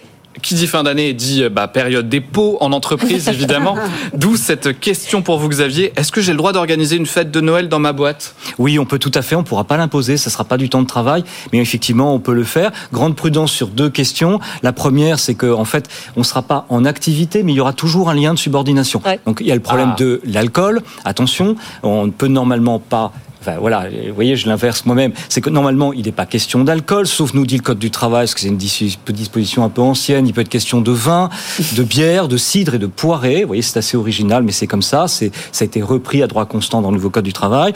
Qui dit fin d'année dit euh, bah, période dépôt en entreprise, évidemment. *laughs* D'où cette question pour vous, Xavier. Est-ce que j'ai le droit d'organiser une fête de Noël dans ma boîte? Oui, on peut tout à fait, on ne pourra pas l'imposer, ça ne sera pas du temps de travail, mais effectivement, on peut le faire. Grande prudence sur deux questions. La première, c'est qu'en en fait, on ne sera pas en activité, mais il y aura toujours un lien de subordination. Donc il y a le problème Ah. de l'alcool. Attention, on ne peut normalement pas Enfin, voilà, vous voyez, je l'inverse moi-même. C'est que normalement, il n'est pas question d'alcool, sauf nous dit le code du travail, parce que c'est une dis- disposition un peu ancienne. Il peut être question de vin, de bière, de cidre et de poirée. Vous voyez, c'est assez original, mais c'est comme ça. Ça a été repris à droit constant dans le nouveau code du travail.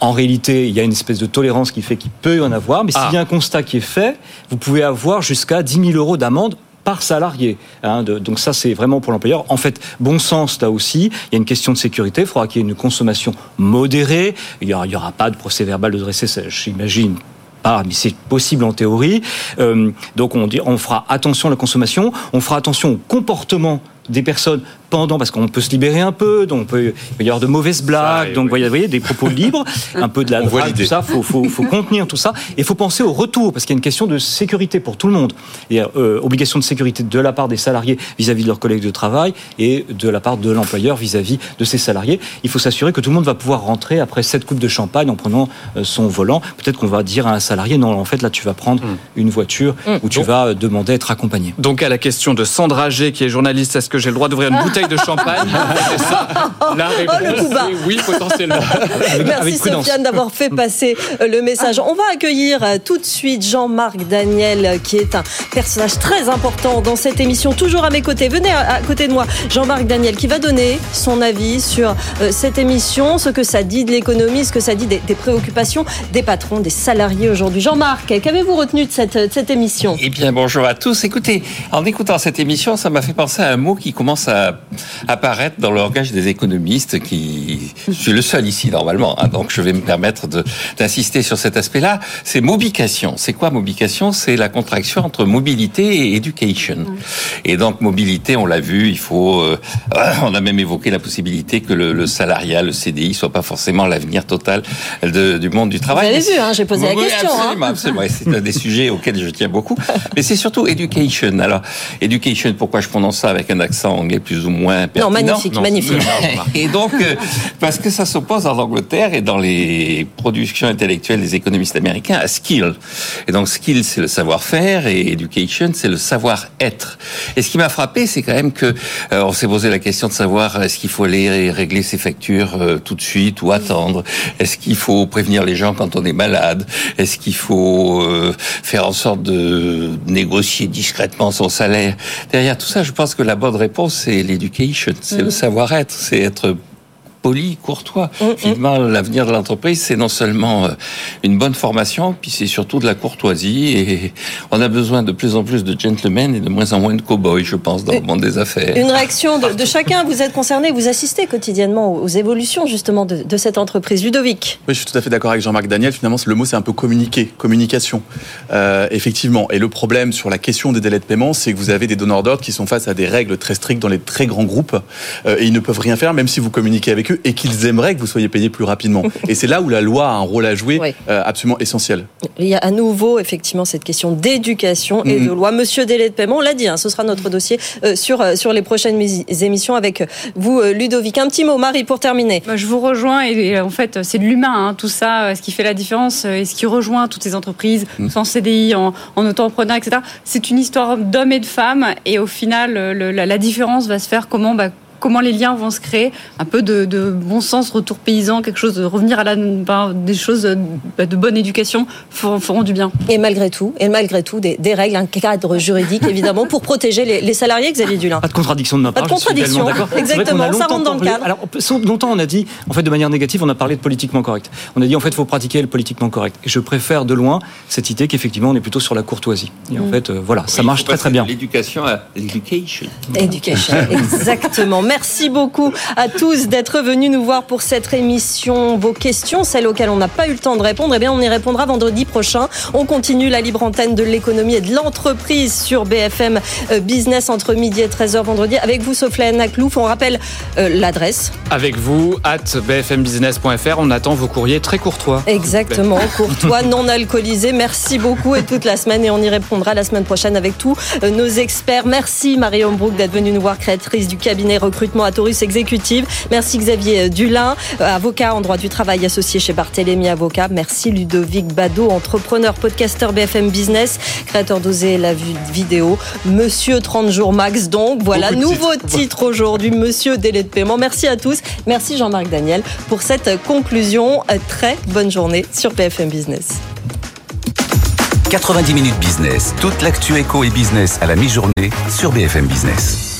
En réalité, il y a une espèce de tolérance qui fait qu'il peut y en avoir, mais Ah. s'il y a un constat qui est fait, vous pouvez avoir jusqu'à 10 000 euros d'amende par salarié. hein, donc ça, c'est vraiment pour l'employeur. En fait, bon sens là aussi. Il y a une question de sécurité. Il faudra qu'il y ait une consommation modérée. Il n'y aura, pas de procès verbal de dressé, ça, j'imagine. Pas, mais c'est possible en théorie. Euh, donc on, dit, on fera attention à la consommation, on fera attention au comportement des personnes pendant, parce qu'on peut se libérer un peu, donc on peut, il peut y avoir de mauvaises blagues, donc vous voyez, des propos *laughs* libres, un peu de la drague, tout ça, faut, faut, faut contenir tout ça, et il faut penser au retour, parce qu'il y a une question de sécurité pour tout le monde. Il y a euh, obligation de sécurité de la part des salariés vis-à-vis de leurs collègues de travail et de la part de l'employeur vis-à-vis de ses salariés. Il faut s'assurer que tout le monde va pouvoir rentrer après cette coupe de champagne en prenant euh, son volant. Peut-être qu'on va dire à un salarié, non, en fait, là, tu vas prendre une voiture où tu vas demander à être accompagné. Donc à la question de Sandra G, qui est journaliste, est-ce que j'ai le droit d'ouvrir une *laughs* bouteille bouteille de champagne. *laughs* C'est ça. La réponse, Oh, le coup bas. c'est oui, potentiellement. Merci Sofiane d'avoir fait passer euh, le message. On va accueillir euh, tout de suite Jean-Marc Daniel, euh, qui est un personnage très important dans cette émission, toujours à mes côtés. Venez à, à côté de moi, Jean-Marc Daniel, qui va donner son avis sur euh, cette émission, ce que ça dit de l'économie, ce que ça dit des, des préoccupations des patrons, des salariés aujourd'hui. Jean-Marc, qu'avez-vous retenu de cette, de cette émission? Eh bien, bonjour à tous. Écoutez, en écoutant cette émission, ça m'a fait penser à un mot qui commence à apparaître dans le langage des économistes, qui, je suis le seul ici, normalement, hein, donc je vais me permettre d'insister sur cet aspect-là. C'est mobication. C'est quoi mobication? C'est la contraction entre mobilité et education. Et donc, mobilité, on l'a vu, il faut, euh, *clears throat* on a même évoqué la possibilité que le, le salariat, le CDI, soit pas forcément l'avenir total de- du monde du Vous travail. avez Mais vu, hein, j'ai posé la question. hein. Absolument, absolument. C'est un des sujets auxquels je tiens beaucoup. Mais c'est surtout education. Alors, education, pourquoi je prononce ça avec un accent anglais plus ou moins pertinent magnifique, magnifique. Et donc, euh, parce que ça s'oppose en Angleterre et dans les productions intellectuelles des économistes américains à skill. Et donc, skill, c'est le savoir-faire et education, c'est le savoir-être. Et ce qui m'a frappé, c'est quand même que euh, on s'est posé la question de savoir est-ce qu'il faut aller régler ses factures euh, tout de suite ou attendre? Est-ce qu'il faut prévenir les gens quand on est malade? Est-ce qu'il faut euh, faire en sorte de négocier discrètement son salaire? Derrière tout ça, je pense que la bonne réponse, c'est c'est le savoir-être, c'est être poli, courtois. Mhm. Finalement, l'avenir de l'entreprise, c'est non seulement euh, une bonne formation, puis c'est surtout de la courtoisie. Et on a besoin de plus en plus de gentlemen et de moins en moins de cow-boys, je pense, dans le monde des affaires. Une réaction de, de chacun. Vous êtes concerné, vous assistez quotidiennement aux évolutions justement de, de cette entreprise. Ludovic. Oui, je suis tout à fait d'accord avec Jean-Marc Daniel. Finalement, le mot, c'est un peu communiquer, communication. Euh, effectivement. Et le problème sur la question des délais de paiement, c'est que vous avez des donneurs d'ordre qui sont face à des règles très strictes dans les très grands groupes euh, et ils ne peuvent rien faire, même si vous communiquez avec eux et qu'ils aimeraient que vous soyez payé plus rapidement. et c'est là où la loi a un rôle à jouer euh, absolument essentiel. Il y a à nouveau effectivement cette question d'éducation et Mhm. de loi. Monsieur délai de paiement, on l'a dit, hein, ce sera notre dossier euh, sur, euh, sur les prochaines mis- émissions avec vous, euh, Ludovic. Un petit mot, Marie, pour terminer. Bah, je vous rejoins et, et en fait c'est de l'humain hein, tout ça, euh, ce qui fait la différence euh, et ce qui rejoint toutes ces entreprises, en CDI, en, en auto-entrepreneur, etc. C'est une histoire d'hommes et de femmes et au final le- la, la différence va se faire comment bah, comment les liens vont se créer, un peu de, de bon sens, retour paysan, quelque chose de revenir à la, bah, des choses euh, bah, de bonne éducation feront, feront du bien. Et malgré tout, et malgré tout, des, des règles, un cadre juridique évidemment pour protéger les, les salariés, Xavier Dulin. Pas de contradiction de ma Pas part. de suis également contradiction, exactement, ça rentre dans le cadre. Alors, longtemps, on a dit, en fait, de manière négative, on a parlé de politiquement correct. On a dit, en fait, il faut pratiquer le politiquement correct. Et je préfère de loin cette idée qu'effectivement, on est plutôt sur la courtoisie. Et en Mm. fait, euh, voilà, ça marche très très bien. de L'éducation à l'éducation. Education, *laughs* exactement. Merci beaucoup à tous d'être venus nous voir pour cette émission. Vos questions, celles auxquelles on n'a pas eu le temps de répondre, eh bien, on y répondra vendredi prochain. On continue la libre antenne de l'économie et de l'entreprise sur BFM euh, Business entre midi et 13h vendredi avec vous, Sofiane Aklouf. On rappelle euh, l'adresse. Avec vous, at bfmbusiness.fr, on attend vos courriers très courtois. Exactement, courtois, *laughs* non alcoolisé. Merci beaucoup et toute la semaine et on y répondra la semaine prochaine avec tous euh, nos experts. Merci Marie Hombrook d'être venue nous voir, créatrice du cabinet recrutement à Taurus Exécutive. Merci Xavier Dulin, euh, avocat en droit du travail associé chez Barthélémy Avocat. Merci Ludovic Bado, entrepreneur, podcasteur BFM Business, créateur d'Oser la vi- vidéo. Monsieur 30 jours max donc. Voilà, Beaucoup nouveau titres. titre aujourd'hui, Monsieur délai de paiement. Merci à tous. Merci Jean-Marc Daniel pour cette conclusion. Euh, Très bonne journée sur BFM Business. 90 minutes business, toute l'actu éco et business à la mi-journée sur BFM Business.